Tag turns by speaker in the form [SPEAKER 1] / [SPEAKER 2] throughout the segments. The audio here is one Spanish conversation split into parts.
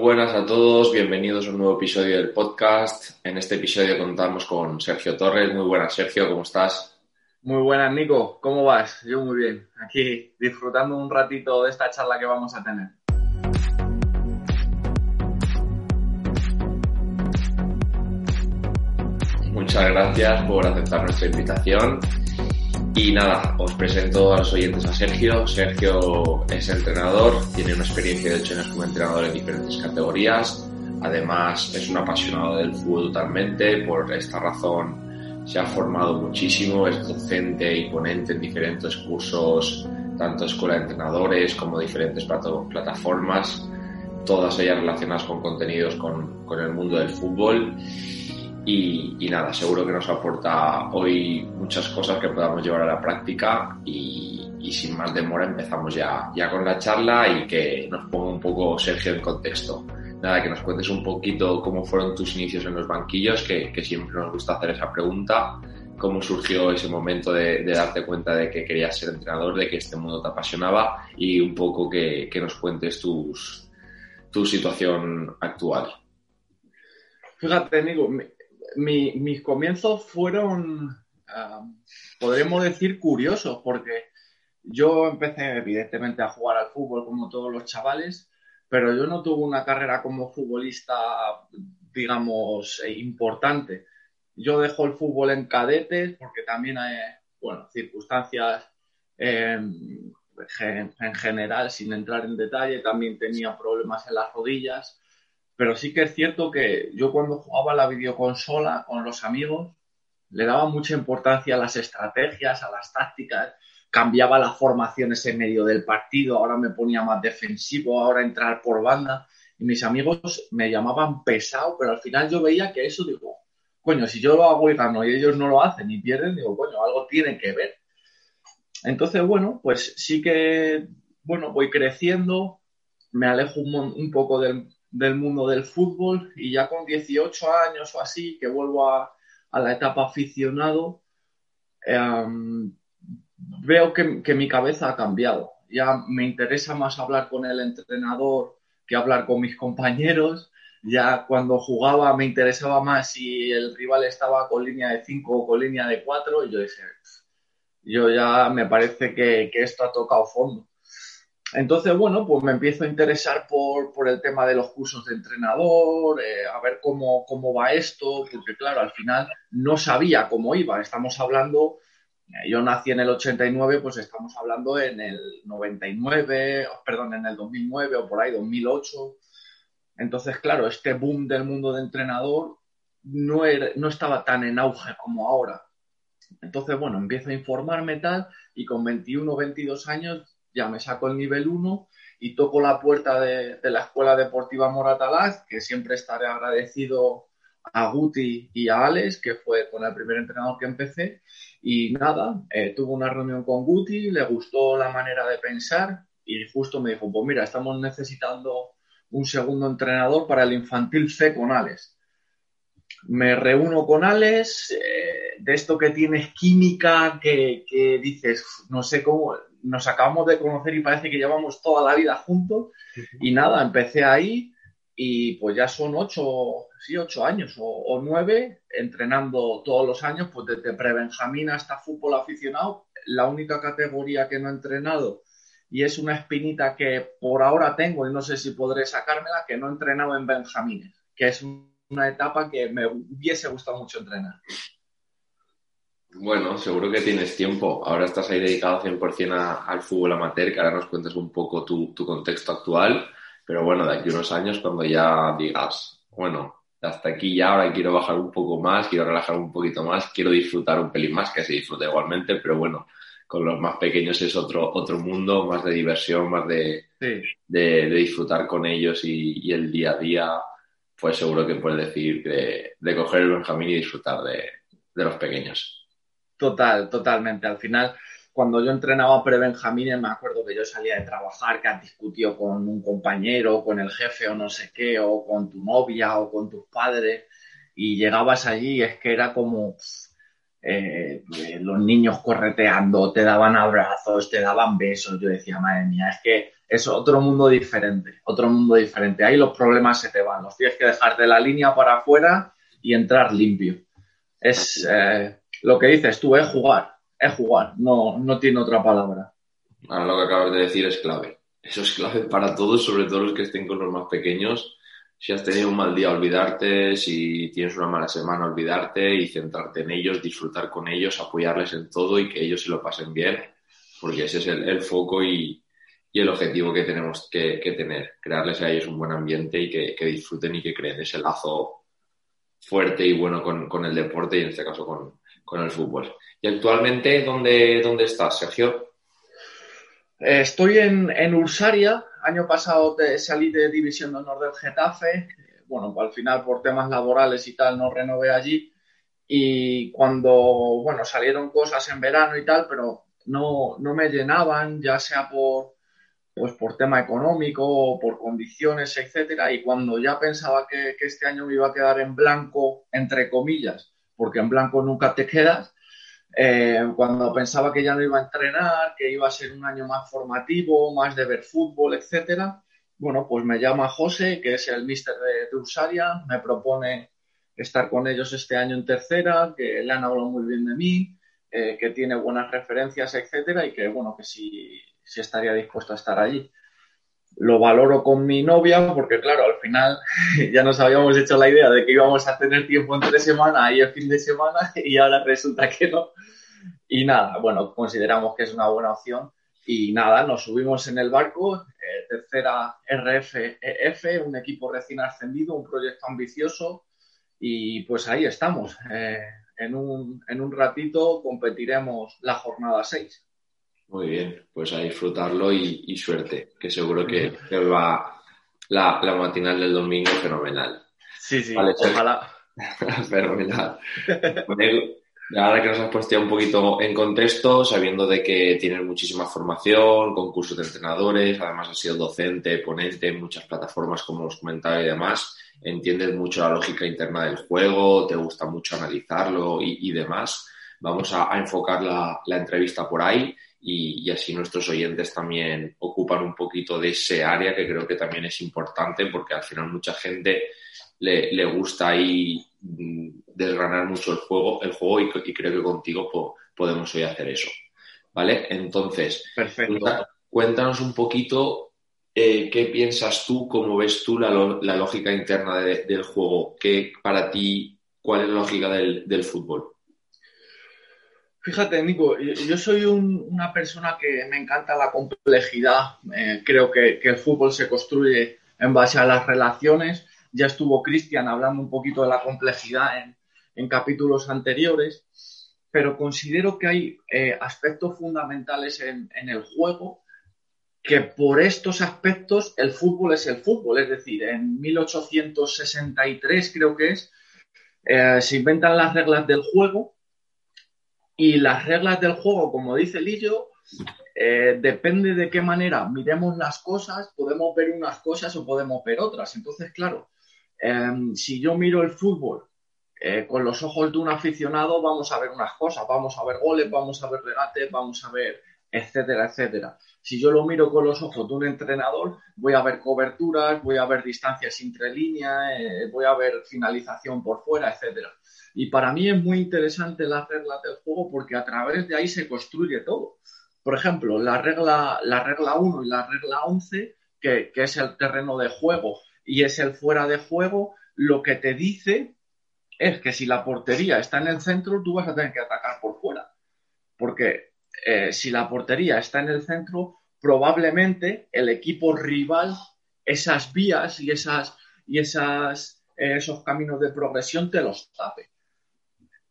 [SPEAKER 1] buenas a todos, bienvenidos a un nuevo episodio del podcast. En este episodio contamos con Sergio Torres. Muy buenas, Sergio, ¿cómo estás?
[SPEAKER 2] Muy buenas, Nico. ¿Cómo vas? Yo muy bien. Aquí disfrutando un ratito de esta charla que vamos a tener.
[SPEAKER 1] Muchas gracias por aceptar nuestra invitación. Y nada, os presento a los oyentes a Sergio. Sergio es entrenador, tiene una experiencia de ocho años como entrenador en diferentes categorías. Además, es un apasionado del fútbol totalmente. Por esta razón, se ha formado muchísimo, es docente y ponente en diferentes cursos, tanto escuela de entrenadores como diferentes plataformas, todas ellas relacionadas con contenidos con, con el mundo del fútbol. Y, nada, seguro que nos aporta hoy muchas cosas que podamos llevar a la práctica y, sin más demora empezamos ya, ya con la charla y que nos ponga un poco Sergio en contexto. Nada, que nos cuentes un poquito cómo fueron tus inicios en los banquillos, que, siempre nos gusta hacer esa pregunta, cómo surgió ese momento de, darte cuenta de que querías ser entrenador, de que este mundo te apasionaba y un poco que, que nos cuentes tus, tu situación actual.
[SPEAKER 2] Fíjate, Nico, mis comienzos fueron, podremos decir, curiosos, porque yo empecé evidentemente a jugar al fútbol como todos los chavales, pero yo no tuve una carrera como futbolista, digamos, importante. Yo dejo el fútbol en cadetes porque también hay, bueno, circunstancias em, en general, sin entrar en detalle, también tenía problemas en las rodillas pero sí que es cierto que yo cuando jugaba la videoconsola con los amigos, le daba mucha importancia a las estrategias, a las tácticas, cambiaba las formaciones en medio del partido, ahora me ponía más defensivo, ahora entrar por banda. Y mis amigos me llamaban pesado, pero al final yo veía que eso, digo, coño, si yo lo hago y gano y ellos no lo hacen y pierden, digo, coño, algo tiene que ver. Entonces, bueno, pues sí que, bueno, voy creciendo, me alejo un, un poco del, del mundo del fútbol y ya con 18 años o así, que vuelvo a, la etapa aficionado, em, veo que, mi cabeza ha cambiado. Ya me interesa más hablar con el entrenador que hablar con mis compañeros. Ya cuando jugaba me interesaba más si el rival estaba con línea de 5 o con línea de 4 y yo dije, yo ya me parece que esto ha tocado fondo. Entonces, bueno, pues me empiezo a interesar por, por el tema de los cursos de entrenador, eh, a ver cómo, cómo va esto, porque claro, al final no sabía cómo iba. Estamos hablando, eh, yo nací en el 89, pues estamos hablando en el 99, perdón, en el 2009 o por ahí, 2008. Entonces, claro, este boom del mundo de entrenador no, era, no estaba tan en auge como ahora. Entonces, bueno, empiezo a informarme tal y con 21 o 22 años ya me saco el nivel 1 y toco la puerta de, la Escuela Deportiva Moratalaz, que siempre estaré agradecido a Guti y a Alex, que fue con el primer entrenador que empecé. Y nada, eh, tuve una reunión con Guti, le gustó la manera de pensar y justo me dijo, pues mira, estamos necesitando un segundo entrenador para el infantil C con Alex. Me reúno con Alex, eh, de esto que tienes química, que, que dices, no sé cómo, nos acabamos de conocer y parece que llevamos toda la vida juntos. Y nada, empecé ahí y pues ya son ocho, sí, ocho años o, nueve entrenando todos los años, pues desde pre-benjamín hasta fútbol aficionado. La única categoría que no he entrenado y es una espinita que por ahora tengo y no sé si podré sacármela, que no he entrenado en benjamines, que es una etapa que me hubiese gustado mucho entrenar.
[SPEAKER 1] Bueno, seguro que tienes tiempo. Ahora estás ahí dedicado 100% al fútbol amateur, que ahora nos cuentes un poco tu, contexto actual. Pero bueno, de aquí a unos años, cuando ya digas, bueno, hasta aquí ya, ahora quiero bajar un poco más, quiero relajar un poquito más, quiero disfrutar un pelín más, que se disfruta igualmente, pero bueno, con los más pequeños es otro, otro mundo, más de diversión, más de, de, disfrutar con ellos y, el día a día, pues seguro que puedes decir de, de coger el Benjamín y disfrutar de, de los pequeños.
[SPEAKER 2] Total, totalmente. Al final, cuando yo entrenaba pre-Benjamín, me acuerdo que yo salía de trabajar, que has discutido con un compañero, con el jefe o no sé qué, o con tu novia o con tus padres, y llegabas allí es que era como eh, los niños correteando, te daban abrazos, te daban besos. Yo decía, madre mía, es que es otro mundo diferente, otro mundo diferente. Ahí los problemas se te van, los tienes que dejar de la línea para afuera y entrar limpio. Es eh, lo que dices tú, es jugar, es jugar, no, no tiene otra palabra.
[SPEAKER 1] Ahora lo que acabas de decir es clave. Eso es clave para todos, sobre todo los que estén con los más pequeños. Si has tenido un mal día, olvidarte. Si tienes una mala semana, olvidarte y centrarte en ellos, disfrutar con ellos, apoyarles en todo y que ellos se lo pasen bien, porque ese es el, foco y, el objetivo que tenemos que, tener. Crearles a ellos un buen ambiente y que, disfruten y que creen ese lazo fuerte y bueno con, el deporte y en este caso con, el fútbol. ¿Y actualmente dónde, dónde estás, Sergio?
[SPEAKER 2] Eh, estoy en, Ursaria. Año pasado salí de División de Honor del Getafe. Bueno, al final por temas laborales y tal no renové allí. Y cuando, bueno, salieron cosas en verano y tal, pero no, no me llenaban, ya sea por, pues por tema económico o por condiciones, etcétera. Y cuando ya pensaba que, que este año me iba a quedar en blanco, entre comillas, porque en blanco nunca te quedas, eh, cuando pensaba que ya no iba a entrenar, que iba a ser un año más formativo, más de ver fútbol, etcétera, bueno, pues me llama José, que es el mister de, Ursaria, me propone estar con ellos este año en tercera, que le han hablado muy bien de mí, eh, que tiene buenas referencias, etcétera, y que bueno, que sí, sí estaría dispuesto a estar allí lo valoro con mi novia porque, claro, al final ya nos habíamos hecho la idea de que íbamos a tener tiempo entre semana y el fin de semana y ahora resulta que no. Y nada, bueno, consideramos que es una buena opción y nada, nos subimos en el barco, eh, tercera RFEF, un equipo recién ascendido, un proyecto ambicioso y pues ahí estamos. Eh, en, un, en un ratito competiremos la jornada 6.
[SPEAKER 1] Muy bien, pues a disfrutarlo y, suerte, que seguro que, va la, matinal del domingo fenomenal.
[SPEAKER 2] Sí, sí, ojalá.
[SPEAKER 1] fenomenal. Ahora que nos has puesto ya un poquito en contexto, sabiendo de que tienes muchísima formación, concursos de entrenadores, además has sido docente, ponente en muchas plataformas como os comentaba y demás, entiendes mucho la lógica interna del juego, te gusta mucho analizarlo y, demás. Vamos a, enfocar la, la entrevista por ahí y, así nuestros oyentes también ocupan un poquito de ese área que creo que también es importante porque al final mucha gente le, gusta ahí mm, desgranar mucho el juego, el juego y, creo que contigo podemos hoy hacer eso. ¿Vale? Entonces, cuéntanos un poquito eh, qué piensas tú, cómo ves tú la, lógica interna del juego, ¿Qué para ti, cuál es la lógica del fútbol.
[SPEAKER 2] Fíjate, Nico, yo soy una persona que me encanta la complejidad. Eh, creo que, el fútbol se construye en base a las relaciones. Ya estuvo Cristian hablando un poquito de la complejidad en, capítulos anteriores, pero considero que hay eh, aspectos fundamentales en, el juego que por estos aspectos el fútbol es el fútbol. Es decir, en 1863 creo que es, eh, se inventan las reglas del juego y las reglas del juego, como dice Lillo, eh, depende de qué manera miremos las cosas, podemos ver unas cosas o podemos ver otras. Entonces, claro, em, si yo miro el fútbol eh, con los ojos de un aficionado, vamos a ver unas cosas, vamos a ver goles, vamos a ver regates, vamos a ver, etcétera, etcétera. Si yo lo miro con los ojos de un entrenador, voy a ver coberturas, voy a ver distancias entre líneas, eh, voy a ver finalización por fuera, etcétera. Y para mí es muy interesante las reglas del juego porque a través de ahí se construye todo. Por ejemplo, la regla, la regla 1 y la regla 11, que, que es el terreno de juego y es el fuera de juego, lo que te dice es que si la portería está en el centro, tú vas a tener que atacar por fuera. Porque eh, si la portería está en el centro, probablemente el equipo rival, esas vías y, esas, y esas, eh, esos caminos de progresión te los tape.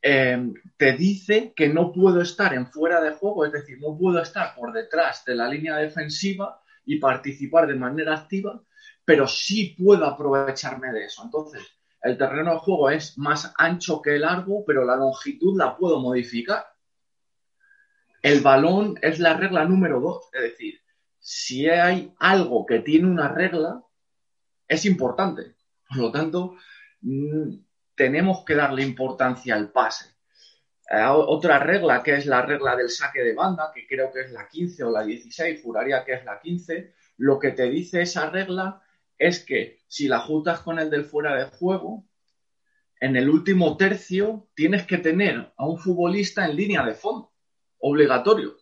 [SPEAKER 2] Em, te dice que no puedo estar en fuera de juego, es decir, no puedo estar por detrás de la línea defensiva y participar de manera activa, pero sí puedo aprovecharme de eso. Entonces, el terreno de juego es más ancho que largo, pero la longitud la puedo modificar. El balón es la regla número dos, es decir, si hay algo que tiene una regla, es importante. Por lo tanto, mm, tenemos que darle importancia al pase. Eh, otra regla, que es la regla del saque de banda, que creo que es la 15 o la 16, juraría que es la 15, lo que te dice esa regla es que si la juntas con el del fuera de juego, en el último tercio tienes que tener a un futbolista en línea de fondo, obligatorio.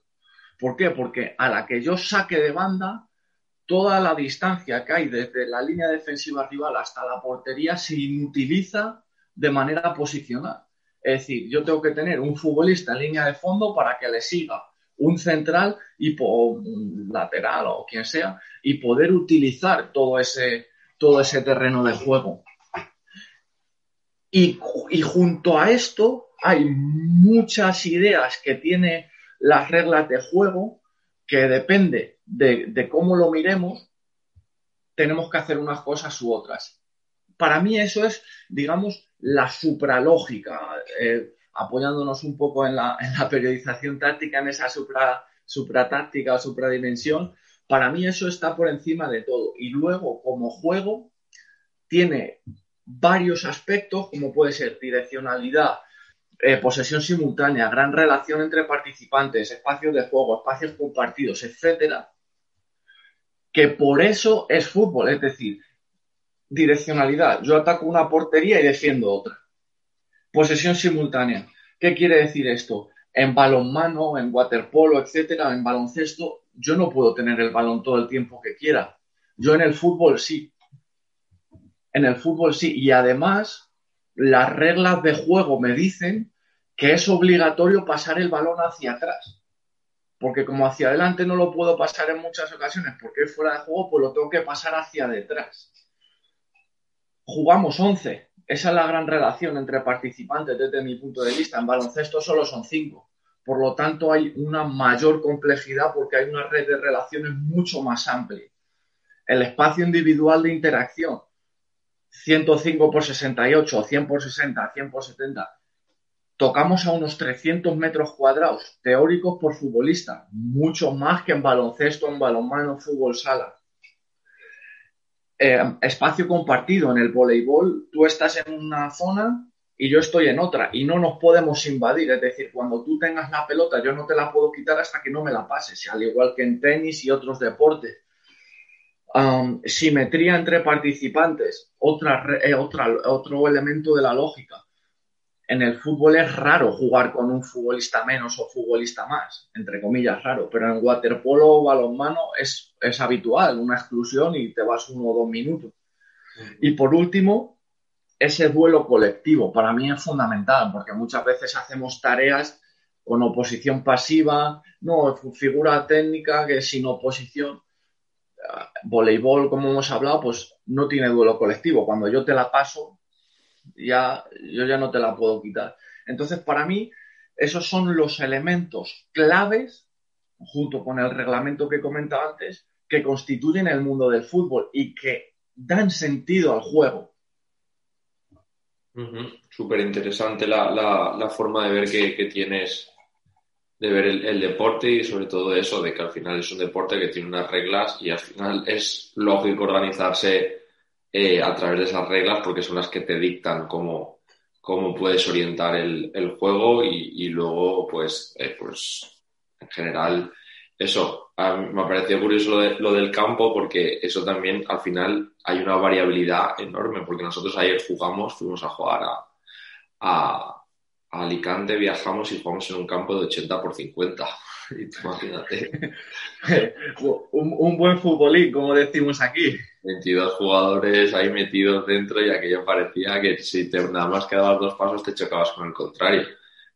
[SPEAKER 2] ¿Por qué? Porque a la que yo saque de banda, toda la distancia que hay desde la línea defensiva rival hasta la portería se inutiliza de manera posicional. Es decir, yo tengo que tener un futbolista en línea de fondo para que le siga un central y un lateral o quien sea y poder utilizar todo ese, todo ese terreno de juego. Y, y junto a esto hay muchas ideas que tiene las reglas de juego que depende de, cómo lo miremos, tenemos que hacer unas cosas u otras. Para mí eso es, digamos, la supralógica, eh, apoyándonos un poco en la, periodización táctica, en esa supra, supratáctica o supradimensión. Para mí eso está por encima de todo. Y luego, como juego, tiene varios aspectos, como puede ser direccionalidad, eh, posesión simultánea, gran relación entre participantes, espacios de juego, espacios compartidos, etcétera, que por eso es fútbol, es decir, direccionalidad. Yo ataco una portería y defiendo otra. Posesión simultánea. ¿Qué quiere decir esto? En balonmano, en waterpolo, etcétera, en baloncesto, yo no puedo tener el balón todo el tiempo que quiera. Yo en el fútbol sí. En el fútbol sí. Y además, las reglas de juego me dicen que es obligatorio pasar el balón hacia atrás. Porque como hacia adelante no lo puedo pasar en muchas ocasiones porque es fuera de juego, pues lo tengo que pasar hacia detrás. Jugamos 11. Esa es la gran relación entre participantes desde mi punto de vista. En baloncesto solo son 5. Por lo tanto, hay una mayor complejidad porque hay una red de relaciones mucho más amplia. El espacio individual de interacción 105 por 68, 100 por 60, 100 por 70, tocamos a unos 300 metros cuadrados teóricos por futbolista, mucho más que en baloncesto, en balonmano, fútbol sala. Eh, espacio compartido en el voleibol, tú estás en una zona y yo estoy en otra y no nos podemos invadir, es decir, cuando tú tengas la pelota yo no te la puedo quitar hasta que no me la pases, al igual que en tenis y otros deportes simetría entre participantes, otra, eh, otra, otro elemento de la lógica. En el fútbol es raro jugar con un futbolista menos o futbolista más, entre comillas raro, pero en waterpolo o balonmano es, es habitual, una exclusión y te vas uno o dos minutos. Y por último, ese duelo colectivo para mí es fundamental, porque muchas veces hacemos tareas con oposición pasiva, no, figura técnica que sin oposición voleibol, como hemos hablado, pues no tiene duelo colectivo. Cuando yo te la paso, ya, yo ya no te la puedo quitar. Entonces, para mí, esos son los elementos claves, junto con el reglamento que comentaba antes, que constituyen el mundo del fútbol y que dan sentido al juego.
[SPEAKER 1] Súper interesante la, forma de ver que tienes de ver el, deporte y sobre todo eso, de que al final es un deporte que tiene unas reglas y al final es lógico organizarse eh, a través de esas reglas porque son las que te dictan cómo, cómo puedes orientar el, el juego y, y, luego, pues, eh, pues, en general, eso, me ha parecido curioso lo, de, lo, del campo porque eso también al final hay una variabilidad enorme porque nosotros ayer jugamos, fuimos a jugar a a Alicante viajamos y jugamos en un campo de 80 por 50. imagínate.
[SPEAKER 2] un, buen futbolín, como decimos aquí.
[SPEAKER 1] 22 jugadores ahí metidos dentro y aquello parecía que si te nada más quedabas dos pasos te chocabas con el contrario.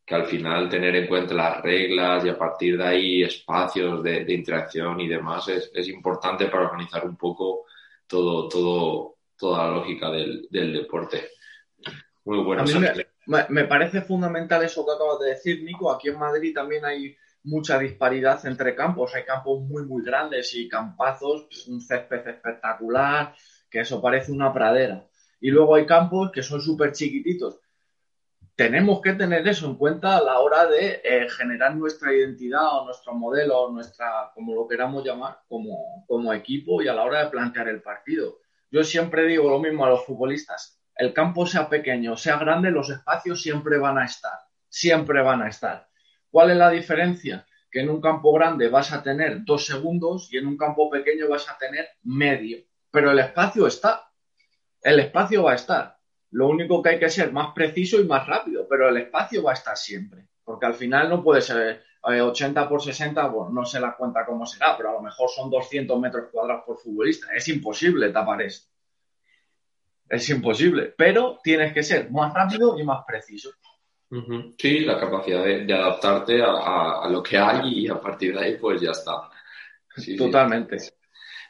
[SPEAKER 1] Que al final tener en cuenta las reglas y a partir de ahí espacios de, interacción y demás es, es, importante para organizar un poco todo, todo, toda la lógica del, del deporte. Muy bueno
[SPEAKER 2] me parece fundamental eso que acabas de decir, Nico. Aquí en Madrid también hay mucha disparidad entre campos. Hay campos muy, muy grandes y campazos, un césped espectacular, que eso parece una pradera. Y luego hay campos que son súper chiquititos. Tenemos que tener eso en cuenta a la hora de eh, generar nuestra identidad o nuestro modelo, o nuestra, como lo queramos llamar, como, como equipo y a la hora de plantear el partido. Yo siempre digo lo mismo a los futbolistas el campo sea pequeño, sea grande, los espacios siempre van a estar, siempre van a estar. ¿Cuál es la diferencia? que en un campo grande vas a tener dos segundos y en un campo pequeño vas a tener medio. Pero el espacio está. El espacio va a estar. Lo único que hay que ser más preciso y más rápido, pero el espacio va a estar siempre. Porque al final no puede ser 80 eh, por 60, bueno, no sé la cuenta cómo será, pero a lo mejor son 200 metros cuadrados por futbolista. Es imposible tapar esto. Es imposible, pero tienes que ser más rápido y más preciso.
[SPEAKER 1] Sí, la capacidad de, adaptarte a, lo que hay y a partir de ahí pues ya está.
[SPEAKER 2] Totalmente.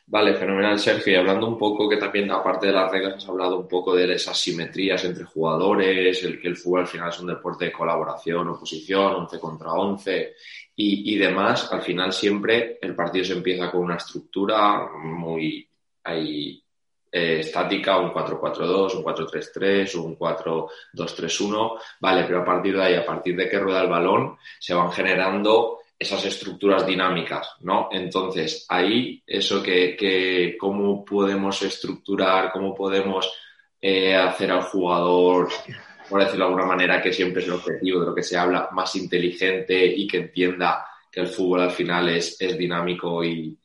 [SPEAKER 1] Vale, fenomenal, Sergio. Y hablando un poco, que también aparte de las reglas has hablado un poco de esas simetrías entre jugadores, el que el fútbol al final es un deporte de colaboración, oposición, 11 contra 11 y, y demás. Al final siempre el partido se empieza con una estructura muy ahí, eh, estática, un 4-4-2, un 4-3-3, un 4-2-3-1. Vale, pero a partir de ahí, a partir de que rueda el balón, se van generando esas estructuras dinámicas, ¿no? Entonces, ahí, eso que, cómo podemos estructurar, cómo podemos eh, hacer al jugador, por decirlo de alguna manera, que siempre es el objetivo de lo que se habla, más inteligente y que entienda que el fútbol al final es, es dinámico y,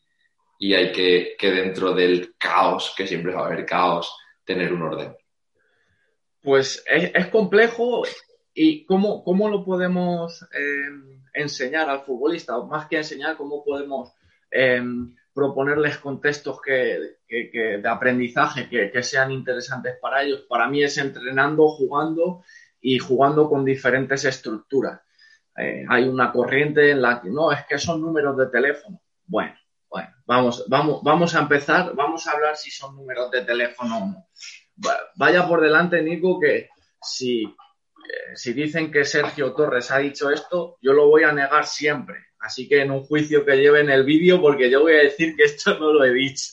[SPEAKER 1] y hay que, que dentro del caos, que siempre va a haber caos, tener un orden.
[SPEAKER 2] Pues es, complejo y cómo, cómo lo podemos... Eh, enseñar al futbolista, más que enseñar, cómo podemos em, proponerles contextos que, de aprendizaje que, sean interesantes para ellos. Para mí es entrenando, jugando y jugando con diferentes estructuras. Eh, hay una corriente en la que no, es que son números de teléfono. Bueno, bueno, vamos, vamos, vamos a empezar, vamos a hablar si son números de teléfono o no. Vaya por delante, Nico, que si si dicen que Sergio Torres ha dicho esto, yo lo voy a negar siempre. Así que en un juicio que lleven el vídeo, porque yo voy a decir que esto no lo he dicho.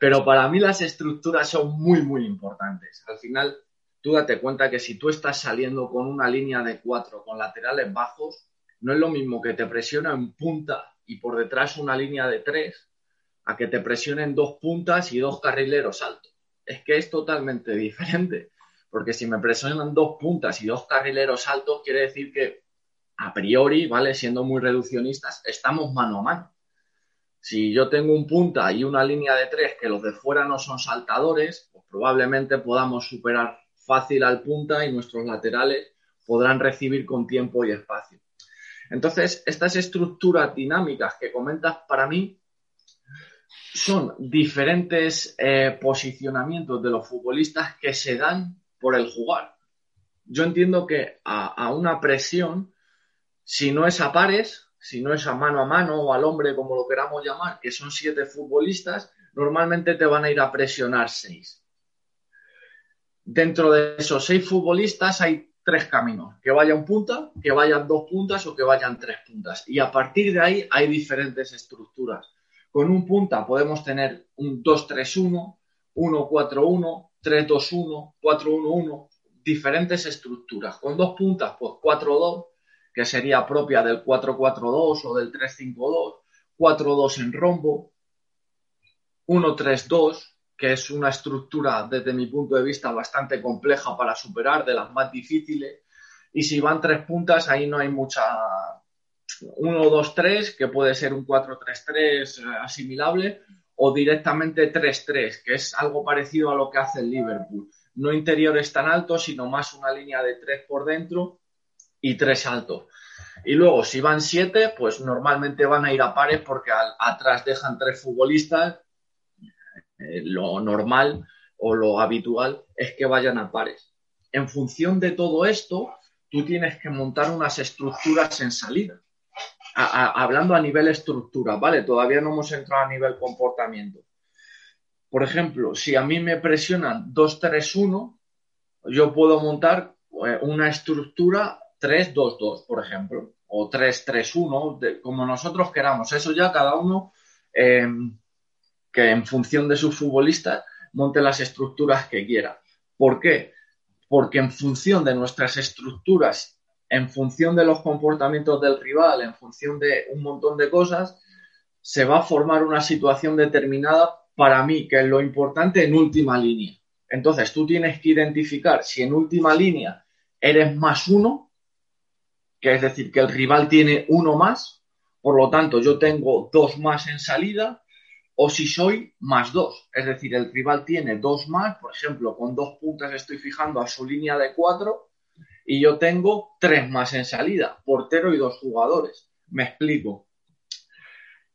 [SPEAKER 2] Pero para mí las estructuras son muy, muy importantes. Al final, tú date cuenta que si tú estás saliendo con una línea de cuatro con laterales bajos, no es lo mismo que te presiona en punta y por detrás una línea de tres, a que te presionen dos puntas y dos carrileros altos. Es que es totalmente diferente porque si me presionan dos puntas y dos carrileros altos, quiere decir que a priori, ¿vale? Siendo muy reduccionistas, estamos mano a mano. Si yo tengo un punta y una línea de tres que los de fuera no son saltadores, pues probablemente podamos superar fácil al punta y nuestros laterales podrán recibir con tiempo y espacio. Entonces, estas estructuras dinámicas que comentas para mí son diferentes eh, posicionamientos de los futbolistas que se dan por el jugar. Yo entiendo que a, una presión, si no es a pares, si no es a mano a mano o al hombre, como lo queramos llamar, que son siete futbolistas, normalmente te van a ir a presionar seis. Dentro de esos seis futbolistas hay tres caminos, que vayan punta, que vayan dos puntas o que vayan tres puntas. Y a partir de ahí hay diferentes estructuras. Con un punta podemos tener un 2-3-1, 1-4-1, 3-2-1, 4-1-1, diferentes estructuras. Con dos puntas, pues 4-2, que sería propia del 4-4-2 o del 3-5-2, 4-2 en rombo, 1-3-2, que es una estructura desde mi punto de vista bastante compleja para superar, de las más difíciles. Y si van tres puntas, ahí no hay mucha 1-2-3, que puede ser un 4-3-3 eh, asimilable, o directamente 3-3, que es algo parecido a lo que hace el Liverpool. No interiores tan altos, sino más una línea de 3 por dentro y 3 altos. Y luego, si van 7, pues normalmente van a ir a pares porque atrás dejan tres futbolistas. Eh, lo normal o lo habitual es que vayan a pares. En función de todo esto, tú tienes que montar unas estructuras en salida hablando a nivel estructura, ¿vale? Todavía no hemos entrado a nivel comportamiento. Por ejemplo, si a mí me presionan 2-3-1, yo puedo montar eh, una estructura 3-2-2, por ejemplo, o 3-3-1, como nosotros queramos. Eso ya cada uno, em, que en función de sus futbolistas, monte las estructuras que quiera. ¿Por qué? Porque en función de nuestras estructuras en función de los comportamientos del rival, en función de un montón de cosas, se va a formar una situación determinada para mí, que es lo importante en última línea. Entonces, tú tienes que identificar si en última línea eres más uno, que es decir, que el rival tiene uno más, por lo tanto yo tengo dos más en salida, o si soy más dos, es decir, el rival tiene dos más, por ejemplo, con dos puntas estoy fijando a su línea de cuatro y yo tengo tres más en salida, portero y dos jugadores. Me explico.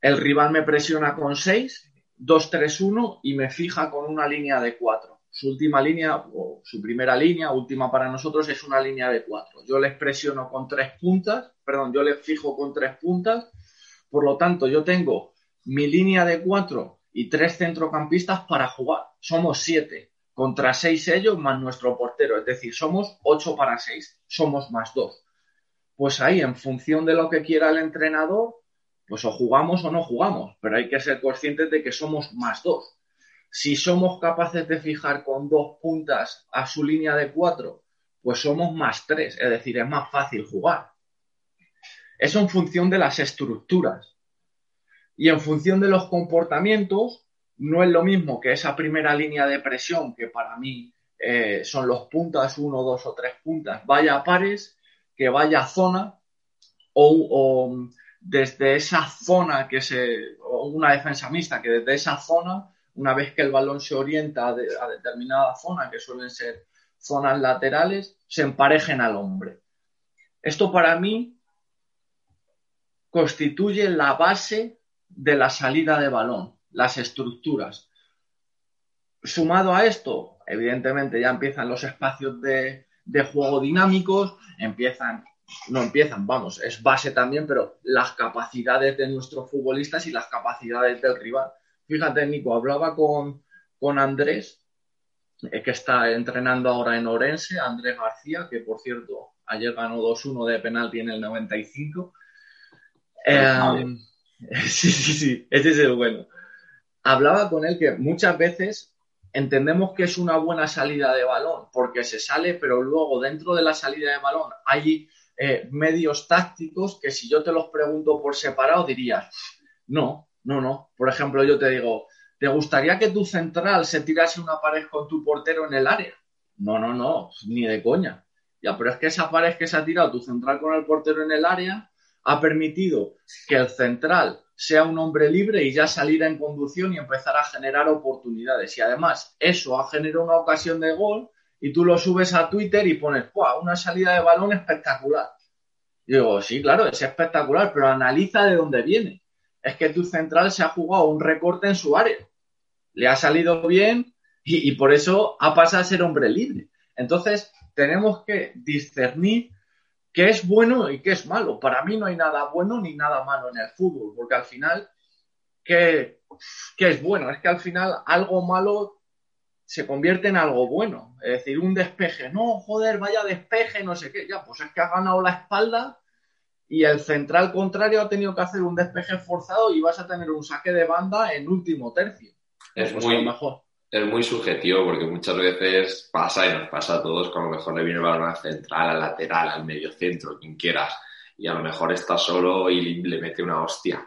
[SPEAKER 2] El rival me presiona con seis, dos, tres, uno y me fija con una línea de cuatro. Su última línea, o su primera línea, última para nosotros, es una línea de cuatro. Yo les presiono con tres puntas, perdón, yo les fijo con tres puntas, por lo tanto, yo tengo mi línea de cuatro y tres centrocampistas para jugar. Somos siete contra seis ellos más nuestro portero. Es decir, somos ocho para seis. Somos más dos. Pues ahí, en función de lo que quiera el entrenador, pues o jugamos o no jugamos. Pero hay que ser conscientes de que somos más dos. Si somos capaces de fijar con dos puntas a su línea de cuatro, pues somos más tres. Es decir, es más fácil jugar. Eso en función de las estructuras. Y en función de los comportamientos, no es lo mismo que esa primera línea de presión, que para mí eh, son los puntas, uno, dos o tres puntas, vaya a pares, que vaya a zona, o, desde esa zona que se, o una defensa mixta, que desde esa zona, una vez que el balón se orienta a, a determinada zona, que suelen ser zonas laterales, se emparejen al hombre. Esto para mí constituye la base de la salida de balón, las estructuras. Sumado a esto, evidentemente ya empiezan los espacios de, juego dinámicos, empiezan, no empiezan, vamos, es base también, pero las capacidades de nuestros futbolistas y las capacidades del rival. Fíjate, Nico, hablaba con, con Andrés, eh, que está entrenando ahora en Orense, Andrés García, que por cierto ayer ganó 2-1 de penalti en el 95. Sí, sí, sí, ese es el bueno. Hablaba con él que muchas veces entendemos que es una buena salida de balón porque se sale, pero luego dentro de la salida de balón hay eh, medios tácticos que si yo te los pregunto por separado dirías, no, no, no. Por ejemplo, yo te digo, ¿te gustaría que tu central se tirase una pared con tu portero en el área? No, no, no, ni de coña. Ya, pero es que esa pared que se ha tirado tu central con el portero en el área ha permitido que el central sea un hombre libre y ya salir en conducción y empezar a generar oportunidades. Y además, eso ha generado una ocasión de gol y tú lo subes a Twitter y pones, ¡Wow! Una salida de balón espectacular. Y digo, sí, claro, es espectacular, pero analiza de dónde viene. Es que tu central se ha jugado un recorte en su área. Le ha salido bien y por eso ha pasado a ser hombre libre. Entonces, tenemos que discernir qué es bueno y qué es malo. Para mí no hay nada bueno ni nada malo en el fútbol, porque al final, ¿qué, es bueno? Es que al final algo malo se convierte en algo bueno. Es decir, un despeje, no, joder, vaya despeje, no sé qué. Ya, pues es que ha ganado la espalda y el central contrario ha tenido que hacer un despeje forzado y vas a tener un saque de banda en último tercio.
[SPEAKER 1] Es pues muy mejor es muy subjetivo porque muchas veces pasa y nos pasa a todos, como mejor le viene el balón al central, al lateral, al medio centro, quien quieras, y a lo mejor está solo y le mete una hostia.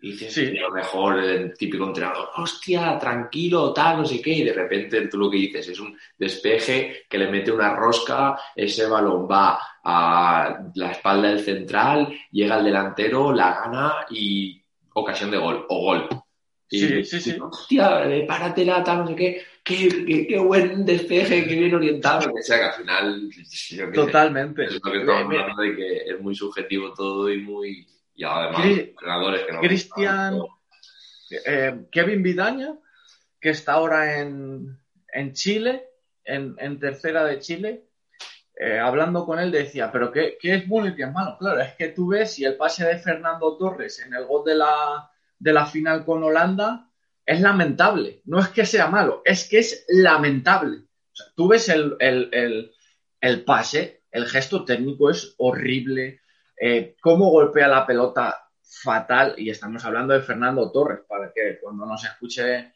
[SPEAKER 1] Y dices, sí. a lo mejor el típico entrenador, hostia, tranquilo, tal, no sé qué, y de repente tú lo que dices es un despeje que le mete una rosca, ese balón va a la espalda del central, llega al delantero, la gana y ocasión de gol, o gol
[SPEAKER 2] sí, sí, sí.
[SPEAKER 1] Hostia, páratela, tal, no sé qué. Qué, qué, buen despeje, qué bien orientado. Que sea que al final.
[SPEAKER 2] Totalmente.
[SPEAKER 1] es lo que estamos hablando de que es muy subjetivo todo y muy. Y además, entrenadores que no.
[SPEAKER 2] Cristian. Eh, Kevin Vidaña, que está ahora en, en Chile, en, en, tercera de Chile. Eh, hablando con él decía, pero qué, qué es bueno y qué es malo. Claro, es que tú ves y el pase de Fernando Torres en el gol de la, de la final con Holanda es lamentable. No es que sea malo, es que es lamentable. tú ves el, pase, el gesto técnico es horrible, eh, cómo golpea la pelota fatal, y estamos hablando de Fernando Torres, para que cuando nos escuche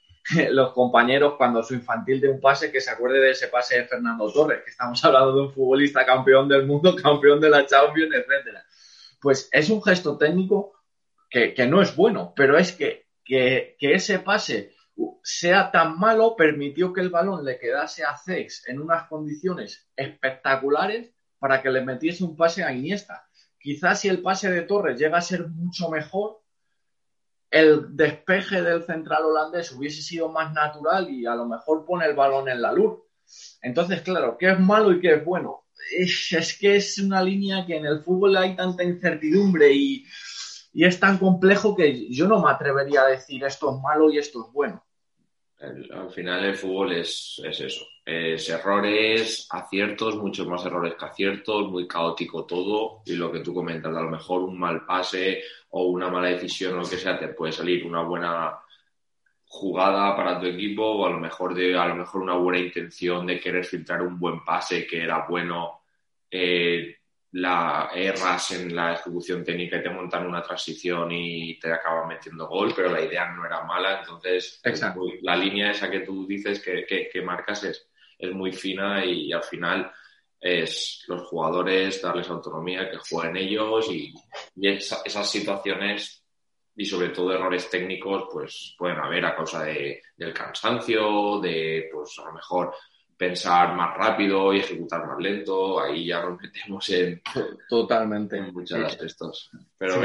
[SPEAKER 2] los compañeros cuando su infantil de un pase, que se acuerde de ese pase de Fernando Torres, que estamos hablando de un futbolista campeón del mundo, campeón de la Champions, etcétera. Pues es un gesto técnico que, no es bueno, pero es que, que, ese pase sea tan malo permitió que el balón le quedase a Zex en unas condiciones espectaculares para que le metiese un pase a Iniesta, quizás si el pase de Torres llega a ser mucho mejor, el despeje del central holandés hubiese sido más natural y a lo mejor pone el balón en la luz. Entonces, claro, ¿qué es malo y qué es bueno? Es, que es una línea que en el fútbol hay tanta incertidumbre y, es tan complejo que yo no me atrevería a decir esto es malo y esto es bueno.
[SPEAKER 1] al final el fútbol es, es eso, es errores, aciertos, muchos más errores que aciertos, muy caótico todo y lo que tú comentas, a lo mejor un mal pase o una mala decisión o lo que sea, te puede salir una buena jugada para tu equipo o a lo mejor de a lo mejor una buena intención de querer filtrar un buen pase que era bueno eh, la erras en la ejecución técnica y te montan una transición y te acaban metiendo gol, pero la idea no era mala, entonces la línea esa que tú dices que, que, marcas es, es muy fina y, al final es los jugadores darles autonomía, que jueguen ellos y, esas situaciones y sobre todo errores técnicos pues pueden haber a causa de, del cansancio, de pues a lo mejor pensar más rápido y ejecutar más lento, ahí ya nos metemos en
[SPEAKER 2] totalmente.
[SPEAKER 1] en muchos aspectos. Pero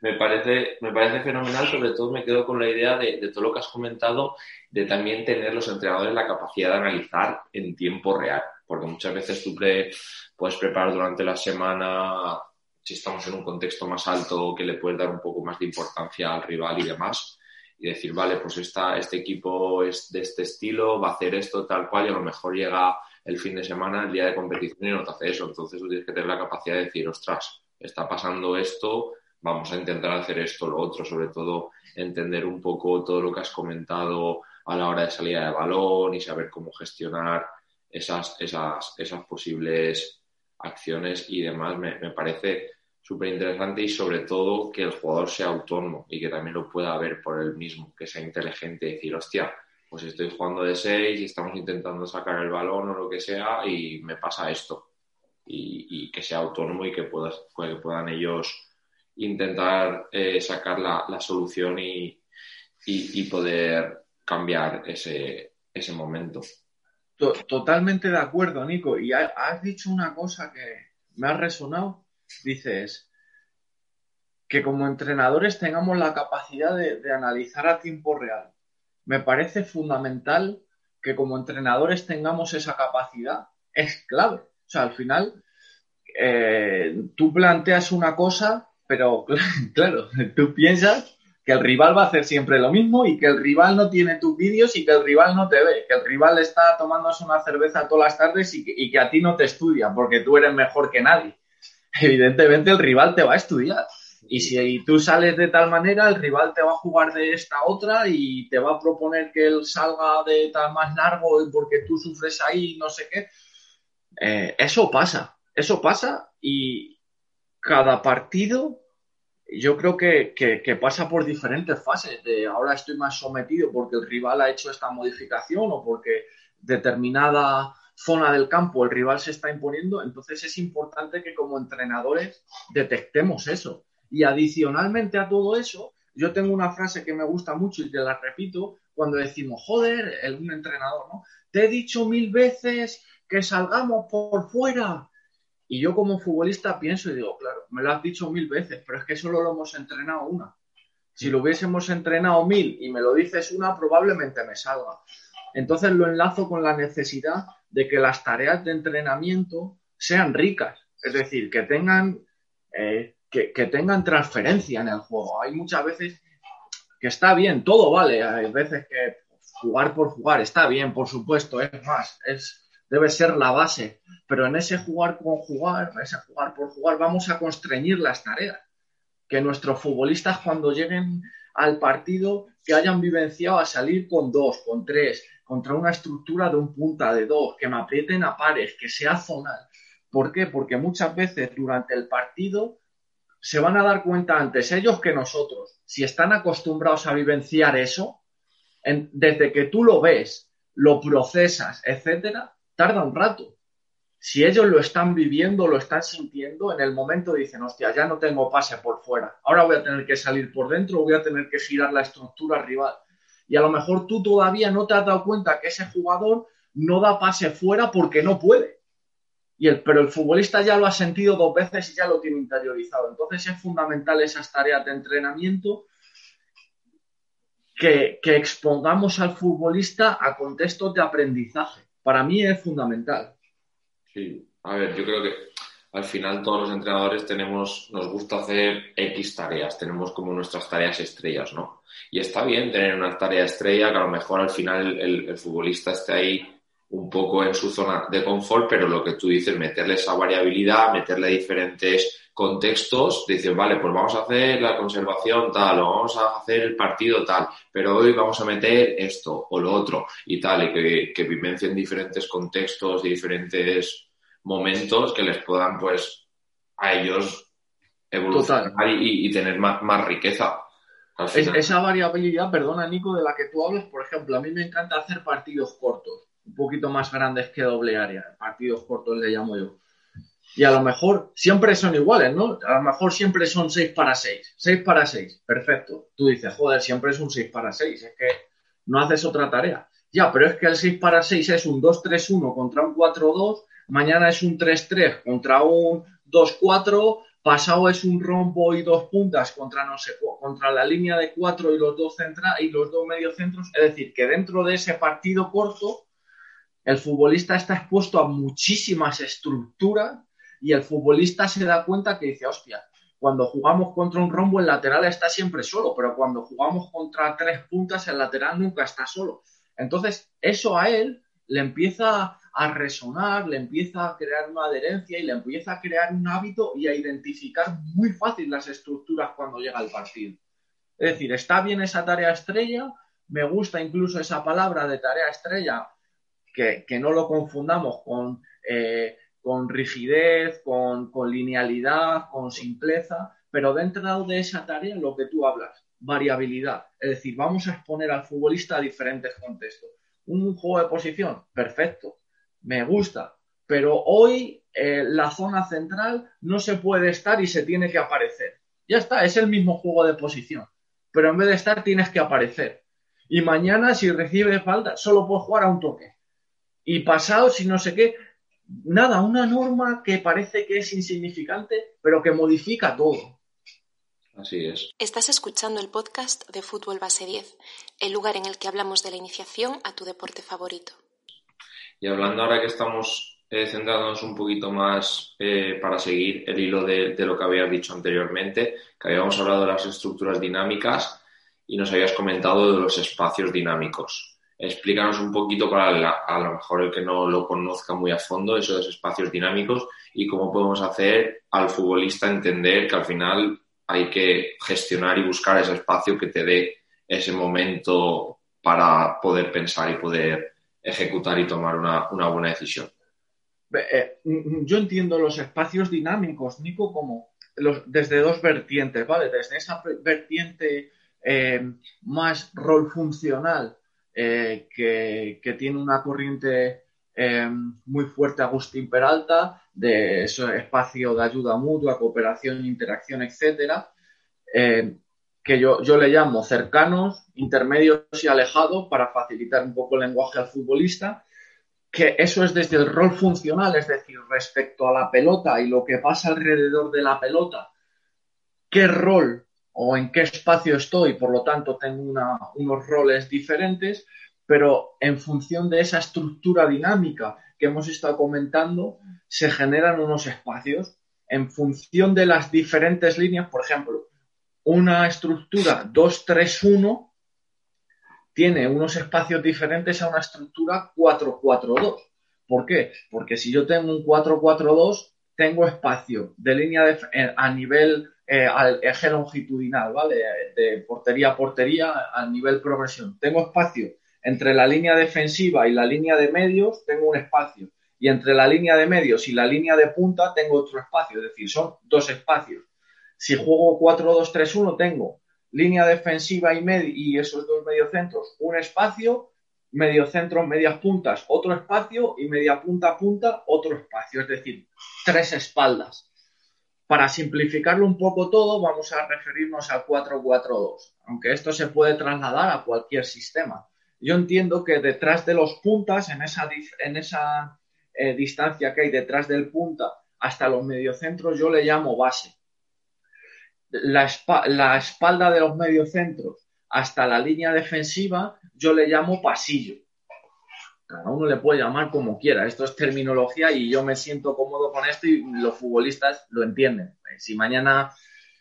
[SPEAKER 1] me parece me parece fenomenal, sobre todo me quedo con la idea de, de, todo lo que has comentado, de también tener los entrenadores la capacidad de analizar en tiempo real, porque muchas veces tú puedes preparar durante la semana si estamos en un contexto más alto, que le puedes dar un poco más de importancia al rival y demás, y decir, vale, pues este equipo es de este estilo, va a hacer esto tal cual, y a lo mejor llega el fin de semana, el día de competición, y no te hace eso. Entonces tú tienes que tener la capacidad de decir, ostras, está pasando esto, vamos a intentar hacer esto, lo otro, sobre todo entender un poco todo lo que has comentado a la hora de salida de balón y saber cómo gestionar esas, esas, esas posibles acciones y demás, me parece súper interesante y sobre todo que el jugador sea autónomo y que también lo pueda ver por él mismo, que sea inteligente y decir, hostia, pues estoy jugando de seis y estamos intentando sacar el balón o lo que sea y me pasa esto. Y, que sea autónomo y que, que puedan ellos intentar eh, sacar la, solución y, y, poder cambiar ese, ese momento.
[SPEAKER 2] Totalmente de acuerdo, Nico. Y has dicho una cosa que me ha resonado. Dices que como entrenadores tengamos la capacidad de, analizar a tiempo real. Me parece fundamental que como entrenadores tengamos esa capacidad. Es clave. O sea, al final, eh, tú planteas una cosa, pero claro, tú piensas que el rival va a hacer siempre lo mismo y que el rival no tiene tus vídeos y que el rival no te ve, que el rival está tomándose una cerveza todas las tardes y que, a ti no te estudia porque tú eres mejor que nadie. Evidentemente el rival te va a estudiar. Y si tú sales de tal manera, el rival te va a jugar de esta otra y te va a proponer que él salga de tal más largo porque tú sufres ahí, no sé qué. Eh, eso pasa, eso pasa y cada partido yo creo que, pasa por diferentes fases. De ahora estoy más sometido porque el rival ha hecho esta modificación o porque determinada zona del campo el rival se está imponiendo. Entonces es importante que como entrenadores detectemos eso. Y adicionalmente a todo eso, yo tengo una frase que me gusta mucho y te la repito cuando decimos, joder, un entrenador, ¿no? Te he dicho mil veces que salgamos por fuera y yo como futbolista pienso y digo, claro, me lo has dicho mil veces, pero es que solo lo hemos entrenado una. Si lo hubiésemos entrenado mil y me lo dices una, probablemente me salga. Entonces lo enlazo con la necesidad de que las tareas de entrenamiento sean ricas, es decir, que tengan, eh, que, tengan transferencia en el juego. Hay muchas veces que está bien, todo vale, hay veces que jugar por jugar está bien, por supuesto, es más, es debe ser la base. Pero en ese jugar con jugar, en ese jugar por jugar, vamos a constreñir las tareas. Que nuestros futbolistas cuando lleguen al partido que hayan vivenciado a salir con dos, con tres, contra una estructura de un punta de dos, que me aprieten a pares, que sea zonal. ¿Por qué? Porque muchas veces durante el partido se van a dar cuenta antes ellos que nosotros. Si están acostumbrados a vivenciar eso, desde que tú lo ves, lo procesas, etcétera, tarda un rato. Si ellos lo están viviendo, lo están sintiendo, en el momento dicen, hostia, ya no tengo pase por fuera, ahora voy a tener que salir por dentro, voy a tener que girar la estructura rival. Y a lo mejor tú todavía no te has dado cuenta que ese jugador no da pase fuera porque no puede. Y el, pero el futbolista ya lo ha sentido dos veces y ya lo tiene interiorizado. Entonces es fundamental esas tareas de entrenamiento que, que expongamos al futbolista a contextos de aprendizaje. Para mí es fundamental.
[SPEAKER 1] Sí, a ver, yo creo que al final todos los entrenadores tenemos, nos gusta hacer X tareas, tenemos como nuestras tareas estrellas, ¿no? Y está bien tener una tarea estrella que a lo mejor al final el, futbolista esté ahí un poco en su zona de confort, pero lo que tú dices, meterle esa variabilidad, meterle diferentes contextos, dices, vale, pues vamos a hacer la conservación tal, o vamos a hacer el partido tal, pero hoy vamos a meter esto o lo otro y tal, y que, que vivencien diferentes contextos diferentes momentos que les puedan, pues, a ellos evolucionar y, tener más, riqueza.
[SPEAKER 2] esa variabilidad, perdona Nico, de la que tú hablas, por ejemplo, a mí me encanta hacer partidos cortos, un poquito más grandes que doble área, partidos cortos le llamo yo. Y a lo mejor siempre son iguales, ¿no? A lo mejor siempre son 6 para 6. 6 para 6, perfecto. Tú dices, joder, siempre es un 6 para 6, es que no haces otra tarea. Ya, pero es que el 6 para 6 es un 2-3-1 contra un 4-2 mañana es un 3-3 contra un 2-4, pasado es un rombo y dos puntas contra no sé contra la línea de cuatro y los dos centra y los dos mediocentros, es decir, que dentro de ese partido corto el futbolista está expuesto a muchísimas estructuras y el futbolista se da cuenta que dice, hostia, cuando jugamos contra un rombo el lateral está siempre solo, pero cuando jugamos contra tres puntas el lateral nunca está solo. Entonces, eso a él le empieza a resonar, le empieza a crear una adherencia y le empieza a crear un hábito y a identificar muy fácil las estructuras cuando llega el partido. Es decir, está bien esa tarea estrella, me gusta incluso esa palabra de tarea estrella, que, no lo confundamos con, eh, con rigidez, con, con linealidad, con simpleza, pero dentro de esa tarea lo que tú hablas, variabilidad. Es decir, vamos a exponer al futbolista a diferentes contextos. Un juego de posición, perfecto me gusta, pero hoy eh, la zona central no se puede estar y se tiene que aparecer. Ya está, es el mismo juego de posición, pero en vez de estar tienes que aparecer. Y mañana si recibe falta solo puedes jugar a un toque. Y pasado si no sé qué, nada, una norma que parece que es insignificante, pero que modifica todo.
[SPEAKER 1] Así es.
[SPEAKER 3] Estás escuchando el podcast de Fútbol Base 10, el lugar en el que hablamos de la iniciación a tu deporte favorito.
[SPEAKER 1] Y hablando ahora que estamos eh, centrándonos un poquito más eh, para seguir el hilo de, lo que habías dicho anteriormente, que habíamos hablado de las estructuras dinámicas y nos habías comentado de los espacios dinámicos. Explícanos un poquito para a lo mejor el que no lo conozca muy a fondo esos espacios dinámicos y cómo podemos hacer al futbolista entender que al final hay que gestionar y buscar ese espacio que te dé ese momento para poder pensar y poder ejecutar y tomar una, buena decisión.
[SPEAKER 2] Eh, yo entiendo los espacios dinámicos, Nico, como desde dos vertientes, ¿vale? Desde esa vertiente eh, más rol funcional eh, que, tiene una corriente muy fuerte Agustín Peralta, de ese espacio de ayuda mutua, cooperación, interacción, etcétera, que yo, yo le llamo cercanos, intermedios y alejados para facilitar un poco el lenguaje al futbolista, que eso es desde el rol funcional, es decir, respecto a la pelota y lo que pasa alrededor de la pelota, qué rol o en qué espacio estoy, por lo tanto tengo unos roles diferentes, pero en función de esa estructura dinámica que hemos estado comentando, se generan unos espacios en función de las diferentes líneas, por ejemplo, una estructura 2-3-1 tiene unos espacios diferentes a una estructura 4-4-2. ¿Por qué? Porque si yo tengo un 4-4-2, tengo espacio de línea eh, a nivel eh, al eje longitudinal, ¿vale? De portería a portería a nivel progresión. Tengo espacio entre la línea defensiva y la línea de medios, tengo un espacio. Y entre la línea de medios y la línea de punta tengo otro espacio. Es decir, son dos espacios. Si juego 4-2-3-1, tengo línea defensiva y, y esos dos mediocentros, un espacio, mediocentros, medias puntas, otro espacio y media punta punta, otro espacio, es decir, tres espaldas. Para simplificarlo un poco todo, vamos a referirnos al 4-4-2, aunque esto se puede trasladar a cualquier sistema. Yo entiendo que detrás de los puntas, en esa, en esa eh, distancia que hay detrás del punta hasta los mediocentros, yo le llamo base. La, espalda de los mediocentros hasta la línea defensiva, yo le llamo pasillo. Cada uno le puede llamar como quiera. Esto es terminología y yo me siento cómodo con esto y los futbolistas lo entienden. Si mañana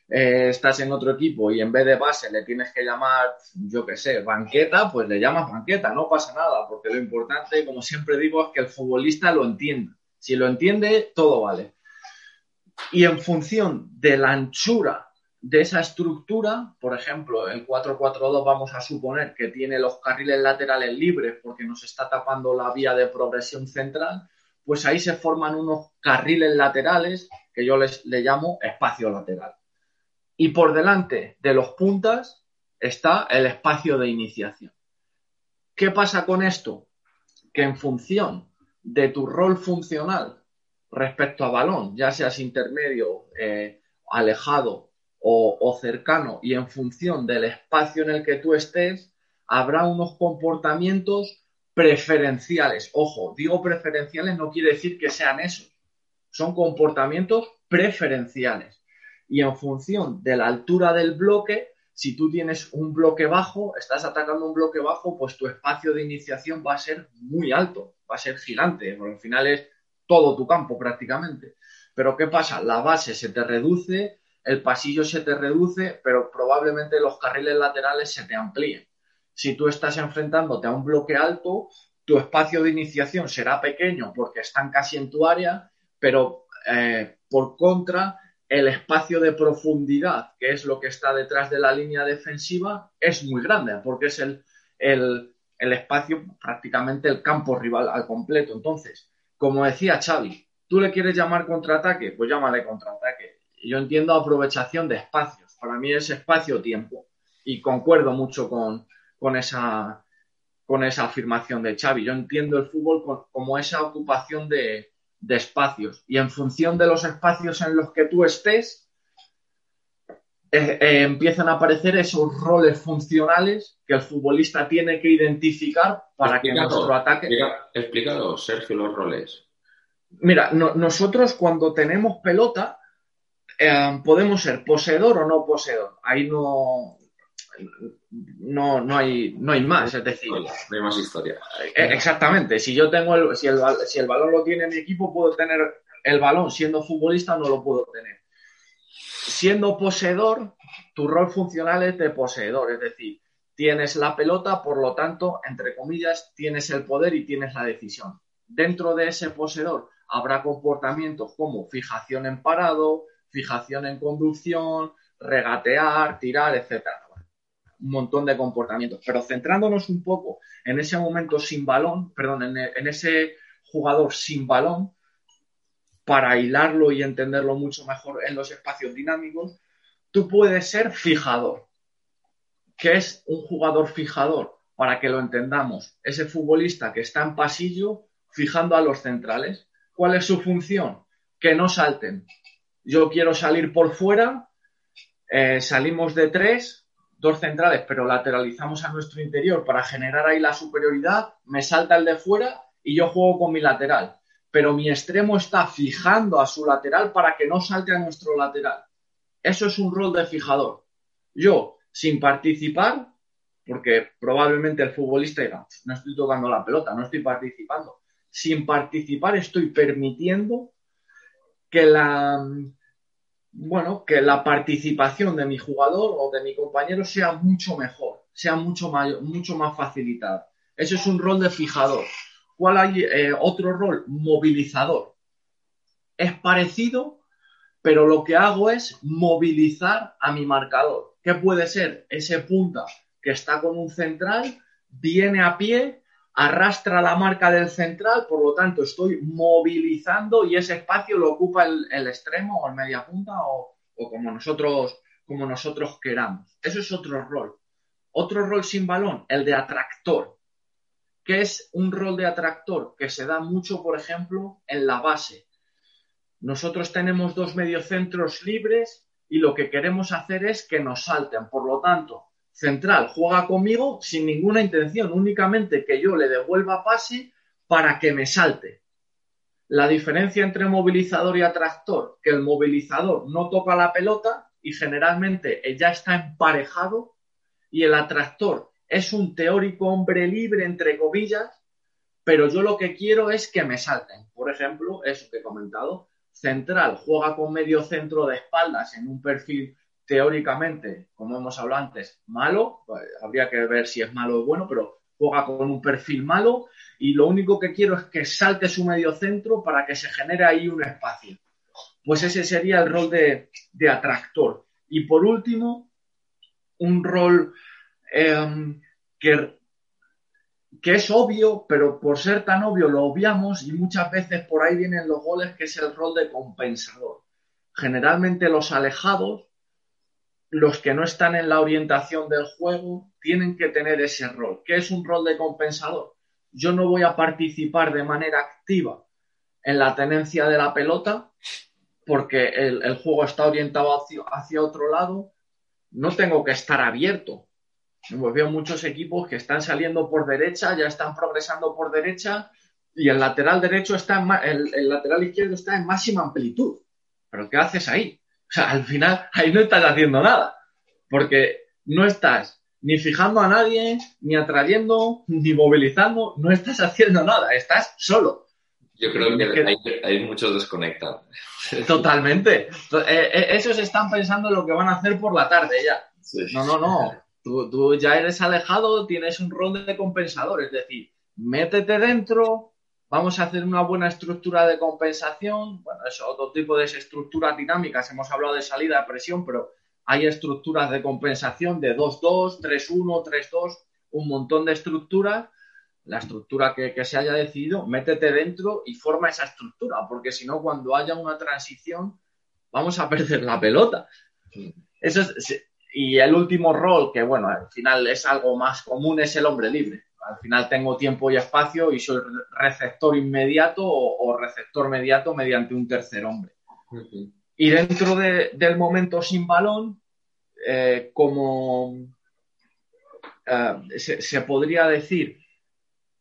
[SPEAKER 2] eh, estás en otro equipo y en vez de base le tienes que llamar, yo qué sé, banqueta, pues le llamas banqueta, no pasa nada, porque lo importante, como siempre digo, es que el futbolista lo entienda. Si lo entiende, todo vale. Y en función de la anchura de esa estructura, por ejemplo, el 4-4-2 vamos a suponer que tiene los carriles laterales libres porque nos está tapando la vía de progresión central, pues ahí se forman unos carriles laterales que yo les le llamo espacio lateral y por delante de los puntas está el espacio de iniciación. ¿Qué pasa con esto? Que en función de tu rol funcional respecto a balón, ya seas intermedio, eh, alejado o, cercano, y en función del espacio en el que tú estés, habrá unos comportamientos preferenciales. Ojo, digo preferenciales no quiere decir que sean esos. Son comportamientos preferenciales y en función de la altura del bloque, si tú tienes un bloque bajo, estás atacando un bloque bajo, pues tu espacio de iniciación va a ser muy alto, va a ser gigante, porque al final es todo tu campo prácticamente. Pero ¿qué pasa? La base se te reduce, el pasillo se te reduce, pero probablemente los carriles laterales se te amplíen. Si tú estás enfrentándote a un bloque alto, tu espacio de iniciación será pequeño porque están casi en tu área, pero eh, por contra, el espacio de profundidad, que es lo que está detrás de la línea defensiva, es muy grande, porque es el, el, espacio, prácticamente el campo rival al completo. Entonces, como decía Xavi, ¿tú le quieres llamar contraataque? Pues llámale contraataque. Yo entiendo aprovechación de espacios. Para mí es espacio-tiempo. Y concuerdo mucho con, con, esa, con esa afirmación de Xavi. Yo entiendo el fútbol como esa ocupación de, de espacios y en función de los espacios en los que tú estés, eh, eh, empiezan a aparecer esos roles funcionales que el futbolista tiene que identificar para que nuestro ataque.
[SPEAKER 1] Explícalo, Sergio, los roles.
[SPEAKER 2] Mira, nosotros cuando tenemos pelota eh, podemos ser poseedor o no poseedor. Ahí no, no, no, hay, no hay más, es decir. No
[SPEAKER 1] hay más historia.
[SPEAKER 2] Eh, exactamente. Si yo tengo el, si el, si el balón lo tiene mi equipo, puedo tener el balón. Siendo futbolista, no lo puedo tener. Siendo poseedor, tu rol funcional es de poseedor, es decir, tienes la pelota, por lo tanto, entre comillas, tienes el poder y tienes la decisión. Dentro de ese poseedor habrá comportamientos como fijación en parado, fijación en conducción, regatear, tirar, etcétera un montón de comportamientos. Pero centrándonos un poco en ese momento sin balón, perdón, en, ese jugador sin balón, para hilarlo y entenderlo mucho mejor en los espacios dinámicos, tú puedes ser fijador. ¿Qué es un jugador fijador? Para que lo entendamos, ese futbolista que está en pasillo fijando a los centrales. ¿Cuál es su función? Que no salten. Yo quiero salir por fuera, eh, salimos de tres, dos centrales, pero lateralizamos a nuestro interior para generar ahí la superioridad, me salta el de fuera y yo juego con mi lateral. Pero mi extremo está fijando a su lateral para que no salte a nuestro lateral. Eso es un rol de fijador. Yo, sin participar, porque probablemente el futbolista dirá, no estoy tocando la pelota, no estoy participando. Sin participar estoy permitiendo que la, bueno, que la participación de mi jugador o de mi compañero sea mucho mejor, sea mucho, mayor, mucho más facilitada. Ese es un rol de fijador. ¿Cuál hay eh, otro rol? Movilizador. Es parecido, pero lo que hago es movilizar a mi marcador. ¿Qué puede ser? Ese punta que está con un central, viene a pie arrastra la marca del central, por lo tanto estoy movilizando y ese espacio lo ocupa el, extremo o el media punta o, como, nosotros, como nosotros queramos. Eso es otro rol. Otro rol sin balón, el de atractor. ¿Qué es un rol de atractor? Que se da mucho, por ejemplo, en la base. Nosotros tenemos dos mediocentros libres y lo que queremos hacer es que nos salten. Por lo tanto, central juega conmigo sin ninguna intención, únicamente que yo le devuelva pase para que me salte. la diferencia entre movilizador y atractor, que el movilizador no toca la pelota y generalmente ya está emparejado y el atractor es un teórico hombre libre, entre comillas, pero yo lo que quiero es que me salten. Por ejemplo, eso que he comentado, central juega con medio centro de espaldas en un perfil teóricamente, como hemos hablado antes, malo, pues, habría que ver si es malo o bueno, pero juega con un perfil malo y lo único que quiero es que salte su medio centro para que se genere ahí un espacio. Pues ese sería el rol de, atractor. Y por último, un rol em, que, que es obvio, pero por ser tan obvio lo obviamos y muchas veces por ahí vienen los goles, que es el rol de compensador. Generalmente los alejados los que no están en la orientación del juego tienen que tener ese rol. ¿Qué es un rol de compensador? Yo no voy a participar de manera activa en la tenencia de la pelota porque el, juego está orientado hacia, otro lado. No tengo que estar abierto. Veo muchos equipos que están saliendo por derecha, ya están progresando por derecha y el lateral derecho está en, el lateral izquierdo está en máxima amplitud. ¿Pero qué haces ahí? O sea, al final ahí no estás haciendo nada, porque no estás ni fijando a nadie, ni atrayendo, ni movilizando, no estás haciendo nada, estás solo.
[SPEAKER 1] Yo creo que, hay, muchos desconectan.
[SPEAKER 2] Totalmente. Eh, eh, esos están pensando en lo que van a hacer por la tarde ya. No, no, no. Tú, tú, ya eres alejado, tienes un rol de compensador, es decir, métete dentro, Vamos a hacer una buena estructura de compensación. Bueno, eso, otro tipo de estructuras dinámicas. Hemos hablado de salida de presión, pero hay estructuras de compensación de 2-2, 3-1, 3-2, un montón de estructuras. La estructura que, se haya decidido, métete dentro y forma esa estructura, porque si no, cuando haya una transición, vamos a perder la pelota. Eso y el último rol, que bueno, al final es algo más común, es el hombre libre al final tengo tiempo y espacio y soy receptor inmediato o, receptor mediato mediante un tercer hombre. Y dentro del momento sin balón, eh, como eh, se, podría decir,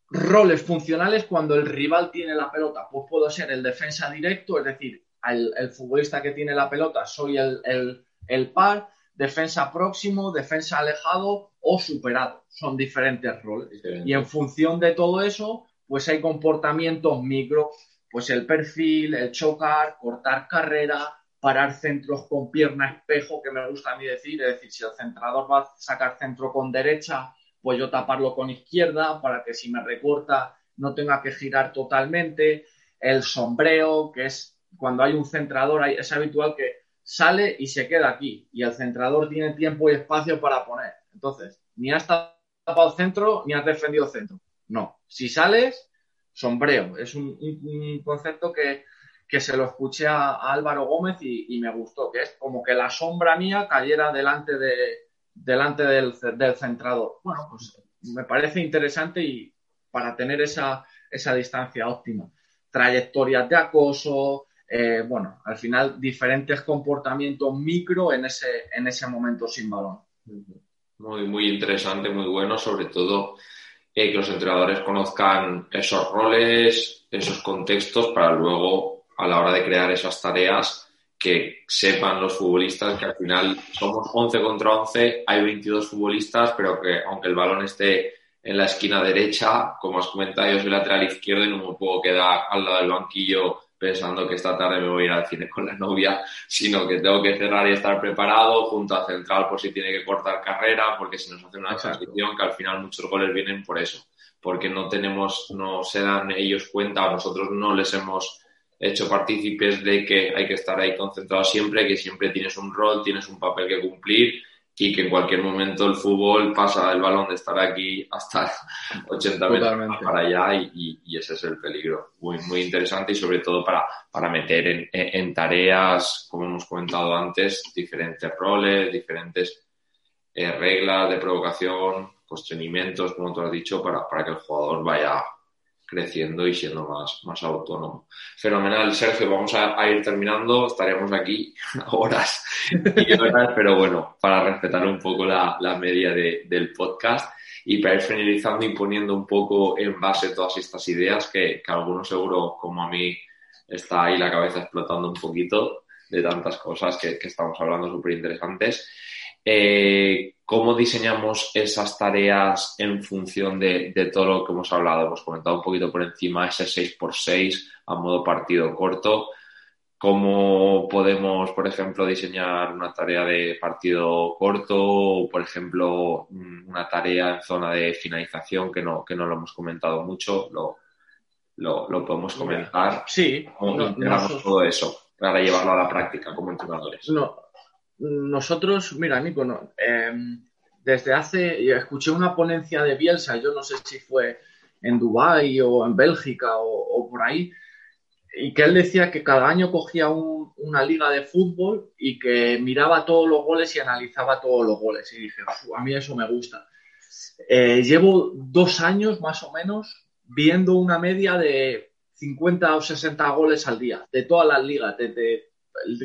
[SPEAKER 2] roles funcionales cuando el rival tiene la pelota, pues puedo ser el defensa directo, es decir, el, futbolista que tiene la pelota soy el, el par, defensa próximo, defensa alejado o superado. Son diferentes roles. Y en función de todo eso, pues hay comportamientos micro, pues el perfil, el chocar, cortar carrera, parar centros con pierna espejo, que me gusta a mí decir, es decir, si el centrador va a sacar centro con derecha, pues yo taparlo con izquierda para que si me recorta no tenga que girar totalmente. El sombreo, que es cuando hay un centrador, es habitual que sale y se queda aquí. Y el centrador tiene tiempo y espacio para poner. Entonces, ni has tapado centro ni has defendido centro. No. Si sales, sombreo. Es un, concepto que, se lo escuché a, Álvaro Gómez y, me gustó, que es como que la sombra mía cayera delante, de, delante del, del centrador. Bueno, pues me parece interesante y para tener esa, esa distancia óptima. Trayectorias de acoso, eh, bueno, al final diferentes comportamientos micro en ese, en ese momento sin balón.
[SPEAKER 1] Muy, muy interesante, muy bueno, sobre todo eh, que los entrenadores conozcan esos roles, esos contextos, para luego, a la hora de crear esas tareas, que sepan los futbolistas que al final somos 11 contra 11, hay 22 futbolistas, pero que aunque el balón esté en la esquina derecha, como has comentado, yo soy lateral izquierdo y no me puedo quedar al lado del banquillo pensando que esta tarde me voy a ir al cine con la novia, sino que tengo que cerrar y estar preparado junto a central por si tiene que cortar carrera, porque si nos hace una transición, que al final muchos goles vienen por eso, porque no tenemos, no se dan ellos cuenta, nosotros no les hemos hecho partícipes de que hay que estar ahí concentrado siempre, que siempre tienes un rol, tienes un papel que cumplir y que en cualquier momento el fútbol pasa el balón de estar aquí hasta 80 metros para allá y, ese es el peligro. Muy, muy interesante y sobre todo para, para meter en, en, tareas, como hemos comentado antes, diferentes roles, diferentes eh, reglas de provocación, constreñimientos, como tú has dicho, para, para que el jugador vaya creciendo y siendo más, más autónomo. Fenomenal, Sergio, vamos a, ir terminando, estaremos aquí horas y horas, pero bueno, para respetar un poco la, la media de, del podcast y para ir finalizando y poniendo un poco en base todas estas ideas que, que algunos seguro, como a mí, está ahí la cabeza explotando un poquito de tantas cosas que, estamos hablando súper interesantes. Eh, ¿Cómo diseñamos esas tareas en función de, todo lo que hemos hablado? Hemos comentado un poquito por encima ese 6x6 a modo partido corto. ¿Cómo podemos, por ejemplo, diseñar una tarea de partido corto o, por ejemplo, una tarea en zona de finalización que no, que no lo hemos comentado mucho? Lo, lo, podemos comentar.
[SPEAKER 2] Sí.
[SPEAKER 1] ¿Cómo todo eso para llevarlo a la práctica como entrenadores?
[SPEAKER 2] No, nosotros, mira, Nico, em, desde hace, escuché una ponencia de Bielsa, yo no sé si fue en Dubái o en Bélgica o, por ahí, y que él decía que cada año cogía una liga de fútbol y que miraba todos los goles y analizaba todos los goles. Y dije, a mí eso me gusta. Eh, llevo dos años más o menos viendo una media de 50 o 60 goles al día, de todas las ligas, desde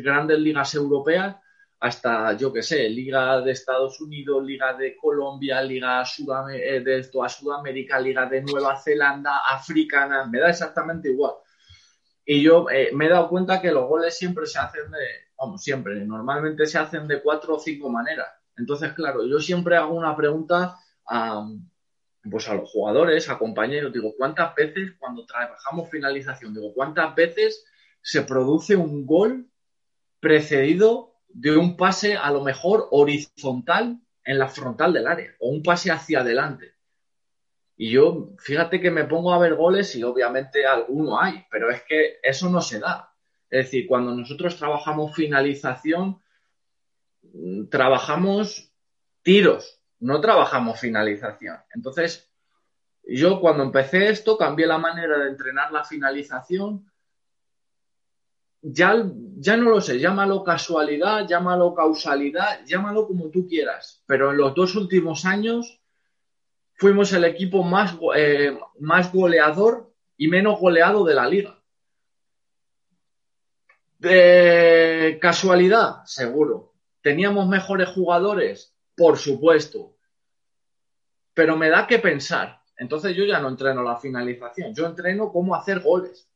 [SPEAKER 2] grandes ligas europeas hasta, yo qué sé, Liga de Estados Unidos, Liga de Colombia, Liga eh, de toda Sudamérica, Liga de Nueva Zelanda, africana, me da exactamente igual. Y yo eh, me he dado cuenta que los goles siempre se hacen de, vamos, siempre, normalmente se hacen de cuatro o cinco maneras. Entonces, claro, yo siempre hago una pregunta a, pues a los jugadores, a compañeros, digo, ¿cuántas veces cuando trabajamos finalización, digo, cuántas veces se produce un gol precedido de un pase a lo mejor horizontal en la frontal del área o un pase hacia adelante. Y yo, fíjate que me pongo a ver goles y obviamente alguno hay, pero es que eso no se da. Es decir, cuando nosotros trabajamos finalización, mm, trabajamos tiros, no trabajamos finalización. Entonces, yo cuando empecé esto cambié la manera de entrenar la finalización ya, ya no lo sé, llámalo casualidad, llámalo causalidad, llámalo como tú quieras, pero en los dos últimos años fuimos el equipo más, eh, más goleador y menos goleado de la liga. De casualidad, seguro. ¿Teníamos mejores jugadores? Por supuesto. Pero me da que pensar. Entonces yo ya no entreno la finalización, yo entreno cómo hacer goles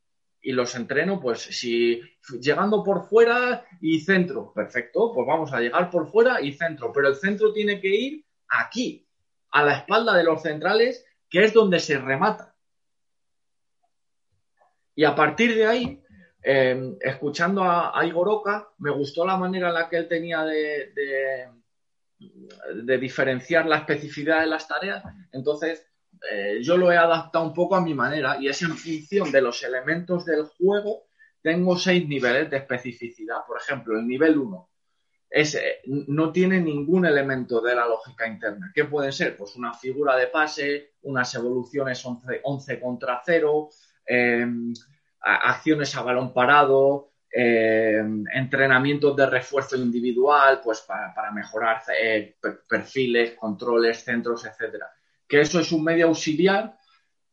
[SPEAKER 2] y los entreno, pues si llegando por fuera y centro, perfecto, pues vamos a llegar por fuera y centro, pero el centro tiene que ir aquí, a la espalda de los centrales, que es donde se remata. Y a partir de ahí, em, escuchando a, Igoroka, me gustó la manera en la que él tenía de, de diferenciar la especificidad de las tareas. Entonces, eh, yo lo he adaptado un poco a mi manera y es en función de los elementos del juego. Tengo seis niveles de especificidad. Por ejemplo, el nivel 1 no tiene ningún elemento de la lógica interna. ¿Qué puede ser? Pues una figura de pase, unas evoluciones 11, contra 0, em, acciones a balón parado, entrenamientos de refuerzo individual, pues para, mejorar eh, perfiles, controles, centros, etcétera que eso es un medio auxiliar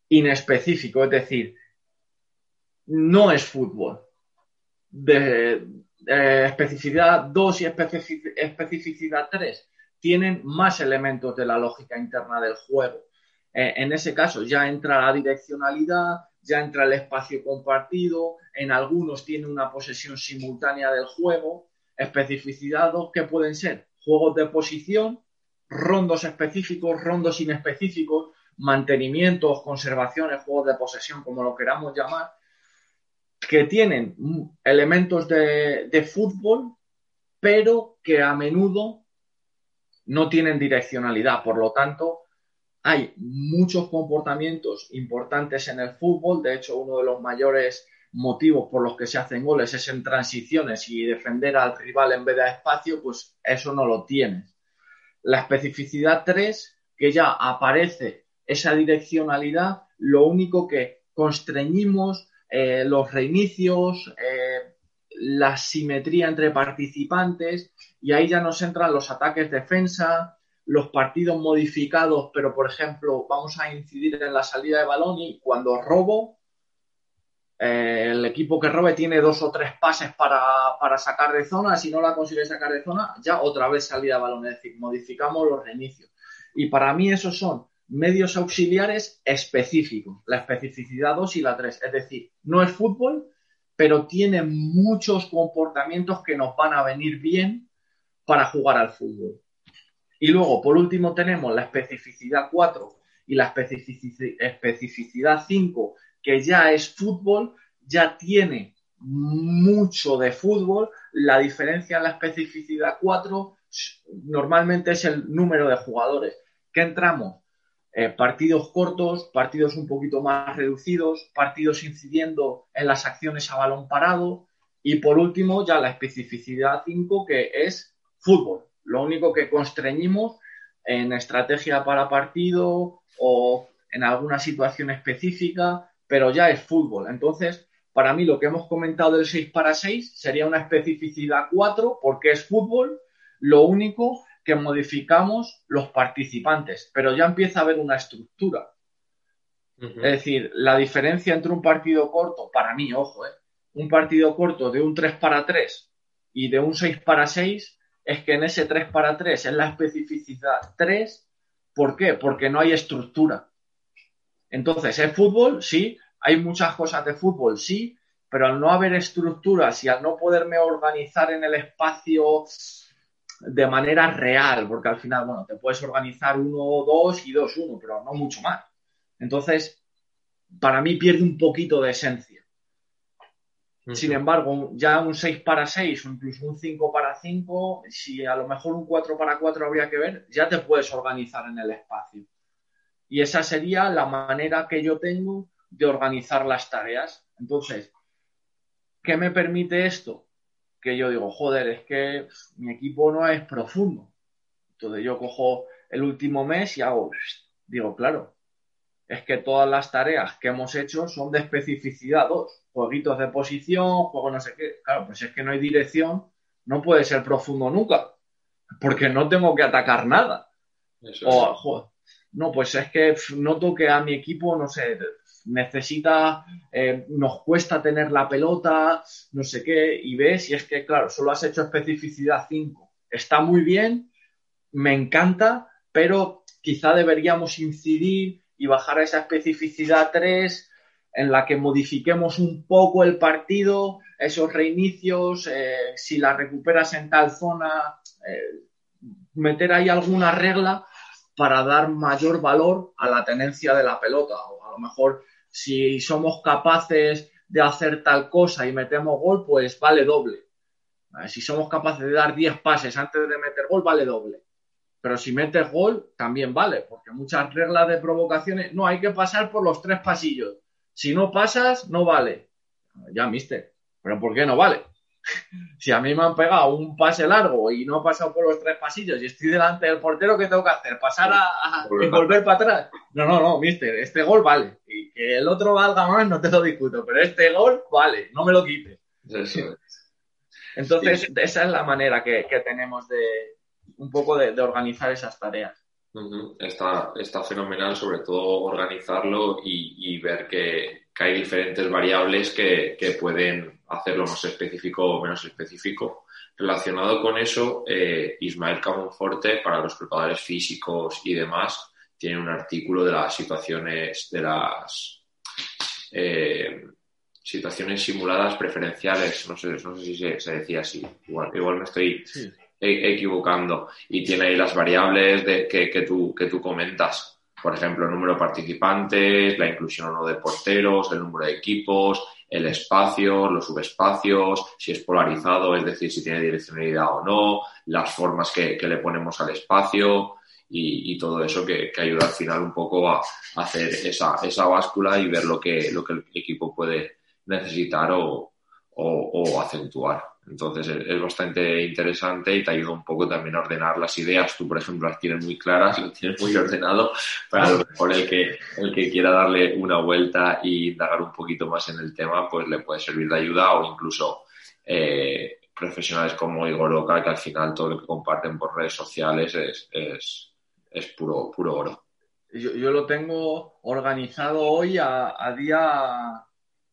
[SPEAKER 2] inespecífico, es decir, no es fútbol. De, especificidad 2 y especificidad 3 tienen más elementos de la lógica interna del juego. Eh, en ese caso ya entra la direccionalidad, ya entra el espacio compartido, en algunos tiene una posesión simultánea del juego, especificidad 2 que pueden ser juegos de posición, rondos específicos, rondos inespecíficos, mantenimientos, conservaciones, juegos de posesión, como lo queramos llamar, que tienen elementos de, fútbol, pero que a menudo no tienen direccionalidad. Por lo tanto, hay muchos comportamientos importantes en el fútbol. De hecho, uno de los mayores motivos por los que se hacen goles es en transiciones y defender al rival en vez de a espacio, pues eso no lo tienes. La especificidad 3, que ya aparece esa direccionalidad, lo único que constreñimos eh, los reinicios, eh, la simetría entre participantes, y ahí ya nos entran los ataques defensa, los partidos modificados, pero por ejemplo, vamos a incidir en la salida de balón y cuando robo, eh, el equipo que robe tiene dos o tres pases para, sacar de zona. Si no la consigue sacar de zona, ya otra vez salida balón. Es decir, modificamos los reinicios. Y para mí esos son medios auxiliares específicos, la especificidad 2 y la 3. Es decir, no es fútbol, pero tiene muchos comportamientos que nos van a venir bien para jugar al fútbol. Y luego, por último, tenemos la especificidad 4 y la especificidad 5, que ya es fútbol, ya tiene mucho de fútbol. La diferencia en la especificidad 4 normalmente es el número de jugadores. que entramos? Eh, partidos cortos, partidos un poquito más reducidos, partidos incidiendo en las acciones a balón parado y por último ya la especificidad 5 que es fútbol. Lo único que constreñimos en estrategia para partido o en alguna situación específica, pero ya es fútbol. Entonces, para mí lo que hemos comentado del 6 para 6 sería una especificidad 4 porque es fútbol. Lo único que modificamos los participantes, pero ya empieza a haber una estructura. Es decir, la diferencia entre un partido corto, para mí, ojo, ¿eh? un partido corto de un 3 para 3 y de un 6 para 6 es que en ese 3 para 3 es la especificidad 3. ¿Por qué? Porque no hay estructura. Entonces, ¿es fútbol? Sí. Hay muchas cosas de fútbol, sí. Pero al no haber estructuras y al no poderme organizar en el espacio de manera real, porque al final, bueno, te puedes organizar uno, dos y dos, uno, pero no mucho más. Entonces, para mí pierde un poquito de esencia. Sin embargo, ya un 6 para 6 o incluso un 5 para 5, si a lo mejor un 4 para 4 habría que ver, ya te puedes organizar en el espacio. Y esa sería la manera que yo tengo de organizar las tareas. Entonces, ¿qué me permite esto? que yo digo, joder, es que mi equipo no es profundo. Entonces yo cojo el último mes y hago, digo, claro, es que todas las tareas que hemos hecho son de especificidad 2, jueguitos de posición, juego no sé qué. Claro, pues es que no hay dirección, no puede ser profundo nunca, porque no tengo que atacar nada. o, no, pues es que noto que a mi equipo, no sé, necesita, eh, nos cuesta tener la pelota, no sé qué, y ves, y es que, claro, solo has hecho especificidad 5. Está muy bien, me encanta, pero quizá deberíamos incidir y bajar a esa especificidad 3 en la que modifiquemos un poco el partido, esos reinicios, eh, si la recuperas en tal zona, eh, meter ahí alguna regla para dar mayor valor a la tenencia de la pelota. O a lo mejor si somos capaces de hacer tal cosa y metemos gol, pues vale doble. Si somos capaces de dar 10 pases antes de meter gol, vale doble. Pero si metes gol, también vale, porque muchas reglas de provocaciones, no, hay que pasar por los tres pasillos. Si no pasas, no vale. Ya, mister. ¿Pero por qué no vale? Si a mí me han pegado un pase largo y no he pasado por los tres pasillos y estoy delante del portero, ¿qué tengo que hacer? ¿Pasar a, volver para atrás? No, no, no, mister, este gol vale. Y que el otro valga más, no te lo discuto, pero este gol vale, no me lo quites. Entonces, esa es la manera que, tenemos de un poco de, organizar esas tareas.
[SPEAKER 1] está, está, fenomenal, sobre todo organizarlo y, ver que, hay diferentes variables que, que pueden hacerlo más específico o menos específico. Relacionado con eso, eh, Ismael Camonforte, para los preparadores físicos y demás, tiene un artículo de las situaciones, de las eh, situaciones simuladas preferenciales, no sé, no sé si se, decía así, igual, igual me estoy e, equivocando, y tiene ahí las variables de, que, que, tú, que tú comentas. Por ejemplo, el número de participantes, la inclusión o no de porteros, el número de equipos, el espacio, los subespacios, si es polarizado, es decir, si tiene direccionalidad o no, las formas que, le ponemos al espacio y, todo eso que, ayuda al final un poco a, hacer esa, esa báscula y ver lo que, lo que el equipo puede necesitar o, o acentuar. Entonces es, bastante interesante y te ayuda un poco también a ordenar las ideas. Tú, por ejemplo, las tienes muy claras, lo tienes muy ordenado, para lo mejor el que, el que quiera darle una vuelta y indagar un poquito más en el tema, pues le puede servir de ayuda o incluso eh, profesionales como Igor Oca, que al final todo lo que comparten por redes sociales es, es, es puro, puro oro.
[SPEAKER 2] Yo, yo, lo tengo organizado hoy a, a, día,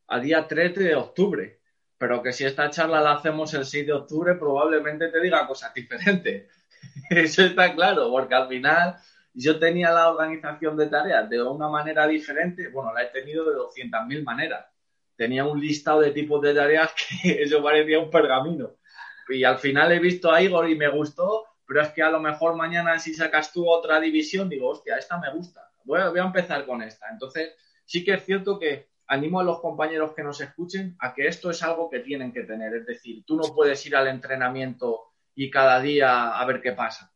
[SPEAKER 2] a día 3 de octubre pero que si esta charla la hacemos el 6 de octubre, probablemente te diga cosas diferentes. Eso está claro, porque al final yo tenía la organización de tareas de una manera diferente, bueno, la he tenido de 200.000 maneras, tenía un listado de tipos de tareas que eso parecía un pergamino. Y al final he visto a Igor y me gustó, pero es que a lo mejor mañana si sacas tú otra división, digo, hostia, esta me gusta. Voy a, voy a empezar con esta. Entonces, sí que es cierto que animo a los compañeros que nos escuchen a que esto es algo que tienen que tener. Es decir, tú no puedes ir al entrenamiento y cada día a ver qué pasa.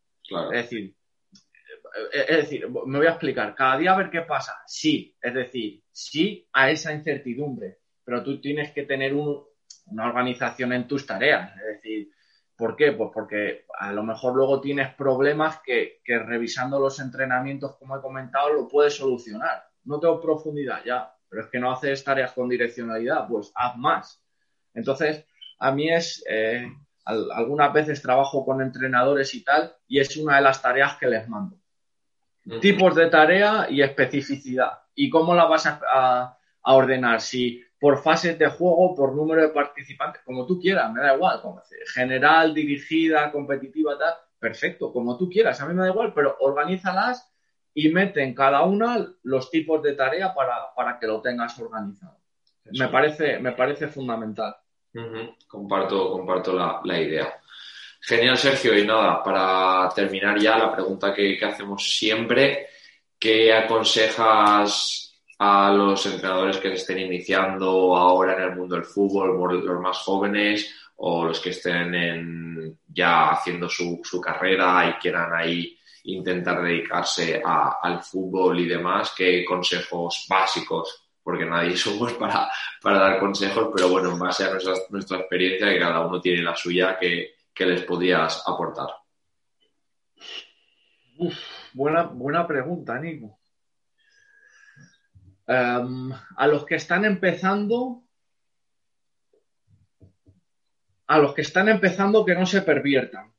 [SPEAKER 2] Es decir, es decir, me voy a explicar, cada día a ver qué pasa. Sí, es decir, sí a esa incertidumbre, pero tú tienes que tener una organización en tus tareas. Es decir, ¿por qué? Pues porque a lo mejor luego tienes problemas que, que revisando los entrenamientos, como he comentado, lo puedes solucionar. No tengo profundidad ya, pero es que no haces tareas con direccionalidad, pues haz más. Entonces, a mí es, eh, algunas veces trabajo con entrenadores y tal, y es una de las tareas que les mando. Tipos de tarea y especificidad. ¿Y cómo la vas a, ordenar? Si por fases de juego, por número de participantes, como tú quieras, me da igual. Como general, dirigida, competitiva, tal, perfecto, como tú quieras, a mí me da igual, pero organízalas y mete en cada una los tipos de tarea para, que lo tengas organizado. Me parece, me parece fundamental.
[SPEAKER 1] Comparto, comparto la, idea. Genial, Sergio. Y nada, para terminar ya la pregunta que, hacemos siempre, ¿qué aconsejas a los entrenadores que se estén iniciando ahora en el mundo del fútbol, los más jóvenes o los que estén ya haciendo su, su carrera y quieran ahí intentar dedicarse al fútbol y demás, qué consejos básicos, porque nadie somos para, para dar consejos, pero bueno, en base a nuestra, experiencia, que cada uno tiene la suya, que, les podías aportar.
[SPEAKER 2] buena, buena pregunta, Nico. Em, a los que están empezando, a los que están empezando que no se perviertan.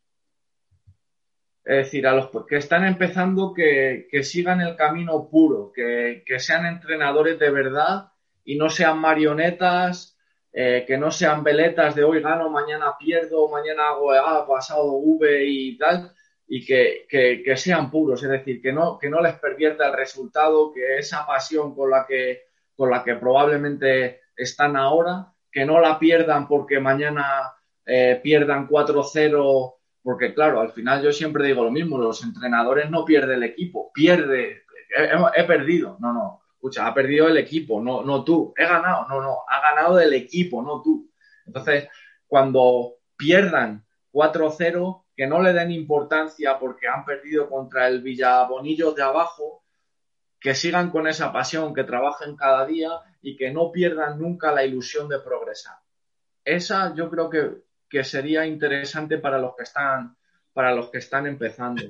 [SPEAKER 2] Es decir, a los que están empezando que, sigan el camino puro, que, sean entrenadores de verdad y no sean marionetas, eh, que no sean veletas de hoy gano, mañana pierdo, mañana hago A, pasado V y tal, y que, sean puros, es decir, que no, que no les pervierta el resultado, que esa pasión con la que, con la que probablemente están ahora, que no la pierdan porque mañana eh, pierdan 4-0 porque claro, al final yo siempre digo lo mismo, los entrenadores no pierden el equipo, pierde, he, perdido, no, no, escucha, ha perdido el equipo, no, no tú, he ganado, no, no, ha ganado el equipo, no tú. Entonces, cuando pierdan 4-0, que no le den importancia porque han perdido contra el Villabonillo de abajo, que sigan con esa pasión, que trabajen cada día y que no pierdan nunca la ilusión de progresar. Esa yo creo que que sería interesante para los que están, para los que están empezando.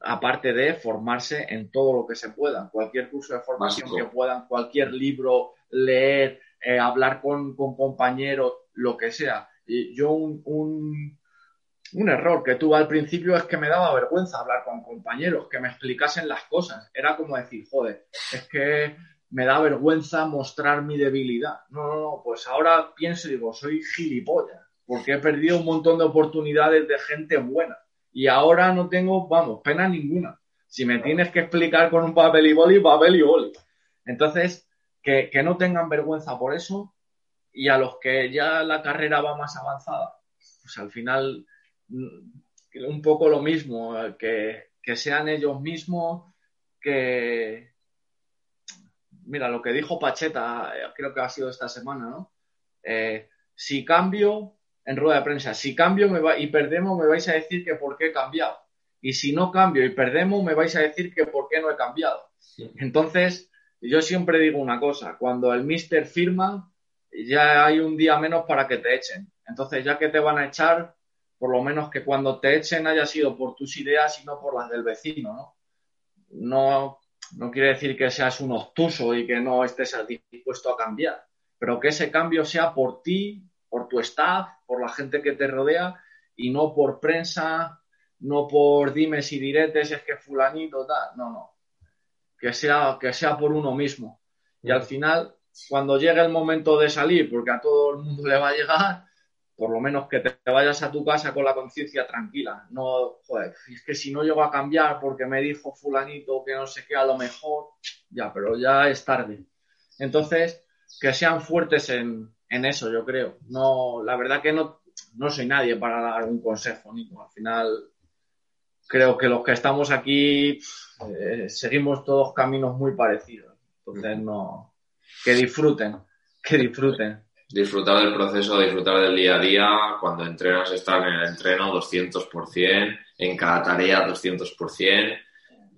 [SPEAKER 2] Aparte de formarse en todo lo que se pueda, cualquier curso de formación que puedan, cualquier libro, leer, eh, hablar con, compañeros, lo que sea. Y yo un, un, error que tuve al principio es que me daba vergüenza hablar con compañeros, que me explicasen las cosas. Era como decir, joder, es que me da vergüenza mostrar mi debilidad. No, no, no, pues ahora pienso y digo, soy gilipollas porque he perdido un montón de oportunidades de gente buena. Y ahora no tengo, vamos, pena ninguna. Si me tienes que explicar con un papel y boli, papel y boli. Entonces, que, no tengan vergüenza por eso y a los que ya la carrera va más avanzada, pues al final mm, un poco lo mismo, que, que sean ellos mismos, que... Mira, lo que dijo Pacheta, eh, creo que ha sido esta semana, ¿no? Eh, si cambio, en rueda de prensa, si cambio me va, y perdemos, me vais a decir que por qué he cambiado. Y si no cambio y perdemos, me vais a decir que por qué no he cambiado. Entonces, yo siempre digo una cosa, cuando el mister firma, ya hay un día menos para que te echen. Entonces, ya que te van a echar, por lo menos que cuando te echen haya sido por tus ideas y no por las del vecino, ¿no? No, no quiere decir que seas un obtuso y que no estés dispuesto a cambiar, pero que ese cambio sea por ti, por tu staff, por la gente que te rodea y no por prensa, no por dimes y diretes, es que fulanito, tal, no, no. Que sea, que sea por uno mismo. Y al final, cuando llegue el momento de salir, porque a todo el mundo le va a llegar, por lo menos que te vayas a tu casa con la conciencia tranquila. No, joder, es que si no llego a cambiar porque me dijo fulanito que no sé qué, a lo mejor, ya, pero ya es tarde. Entonces, que sean fuertes en, en eso, yo creo. No, la verdad que no, no soy nadie para dar un consejo, Nico. Al final, creo que los que estamos aquí eh, seguimos todos caminos muy parecidos. Entonces, no. Que disfruten, que disfruten.
[SPEAKER 1] Disfrutar del proceso, disfrutar del día a día. Cuando entrenas, estar en el entreno 200%, en cada tarea 200%.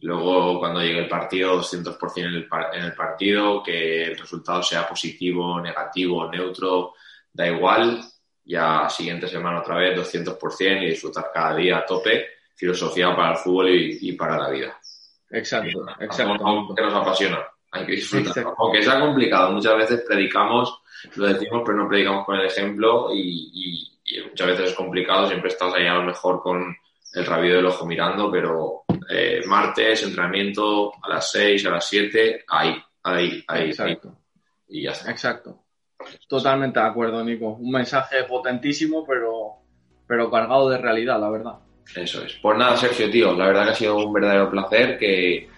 [SPEAKER 1] Luego, cuando llegue el partido, 200% en el, en el partido, que el resultado sea positivo, negativo, neutro, da igual. Ya siguiente semana otra vez 200% y disfrutar cada día a tope. Filosofía para el fútbol y, para la vida.
[SPEAKER 2] Exacto, exacto.
[SPEAKER 1] Aunque nos apasiona, hay que disfrutar. Aunque sea complicado, muchas veces predicamos, lo decimos, pero no predicamos con el ejemplo y, y muchas veces es complicado. Siempre estás ahí a lo mejor con el rabillo del ojo mirando, pero eh, martes, entrenamiento a las 6, a las 7, ahí, ahí, ahí.
[SPEAKER 2] Exacto.
[SPEAKER 1] Y ya está.
[SPEAKER 2] Exacto. Totalmente de acuerdo, Nico. Un mensaje potentísimo, pero, pero cargado de realidad, la verdad.
[SPEAKER 1] Eso es. Pues nada, Sergio, tío, la verdad que ha sido un verdadero placer, que,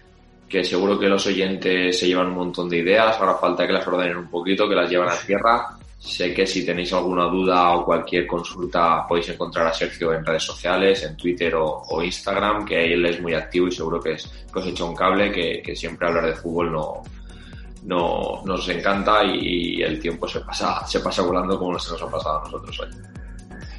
[SPEAKER 1] que seguro que los oyentes se llevan un montón de ideas, ahora falta que las ordenen un poquito, que las llevan a tierra Sé que si tenéis alguna duda o cualquier consulta podéis encontrar a Sergio en redes sociales, en Twitter o, Instagram, que él es muy activo y seguro que, es, que os echa un cable, que, siempre hablar de fútbol no, no nos encanta y, el tiempo se pasa, se pasa volando como se nos ha pasado a nosotros hoy.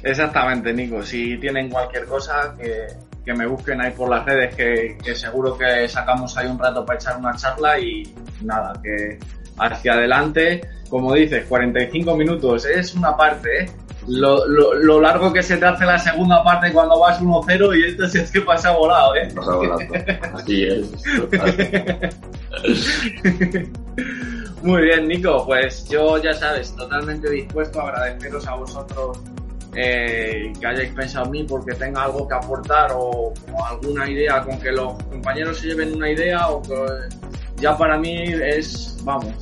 [SPEAKER 2] Exactamente, Nico. Si tienen cualquier cosa, que, que me busquen ahí por las redes, que, que seguro que sacamos ahí un rato para echar una charla y nada, que hacia adelante como dices, 45 minutos es una parte, ¿eh? Lo, lo, largo que se te hace la segunda parte cuando vas 1-0 y esto se te pasa volado, ¿eh?
[SPEAKER 1] Pasa volando. Así es.
[SPEAKER 2] Muy bien, Nico. Pues yo, ya sabes, totalmente dispuesto a agradeceros a vosotros eh, que hayáis pensado en mí porque tenga algo que aportar o, o, alguna idea con que los compañeros se lleven una idea o que ya para mí es, vamos,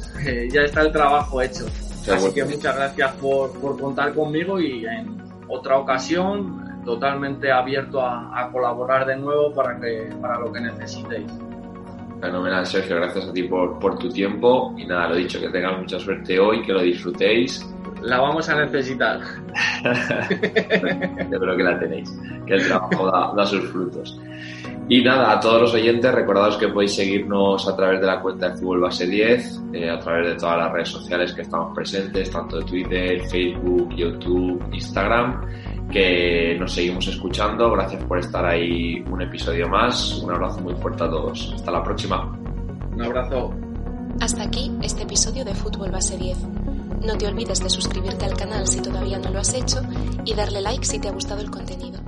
[SPEAKER 2] ya está el trabajo hecho. Así que muchas gracias por, por, contar conmigo y en otra ocasión totalmente abierto a, colaborar de nuevo para, que, para lo que necesitéis.
[SPEAKER 1] Fenomenal, Sergio. Gracias a ti por, por tu tiempo. Y nada, lo dicho, que tengas mucha suerte hoy, que lo disfrutéis.
[SPEAKER 2] La vamos a necesitar.
[SPEAKER 1] Yo creo que la tenéis, que el trabajo da, da sus frutos. Y nada, a todos los oyentes, recordados que podéis seguirnos a través de la cuenta de Fútbol Base 10, eh, a través de todas las redes sociales que estamos presentes, tanto de Twitter, Facebook, YouTube, Instagram, que nos seguimos escuchando. Gracias por estar ahí un episodio más. Un abrazo muy fuerte a todos. Hasta la próxima.
[SPEAKER 2] Un abrazo.
[SPEAKER 3] Hasta aquí este episodio de Fútbol Base 10. No te olvides de suscribirte al canal si todavía no lo has hecho y darle like si te ha gustado el contenido.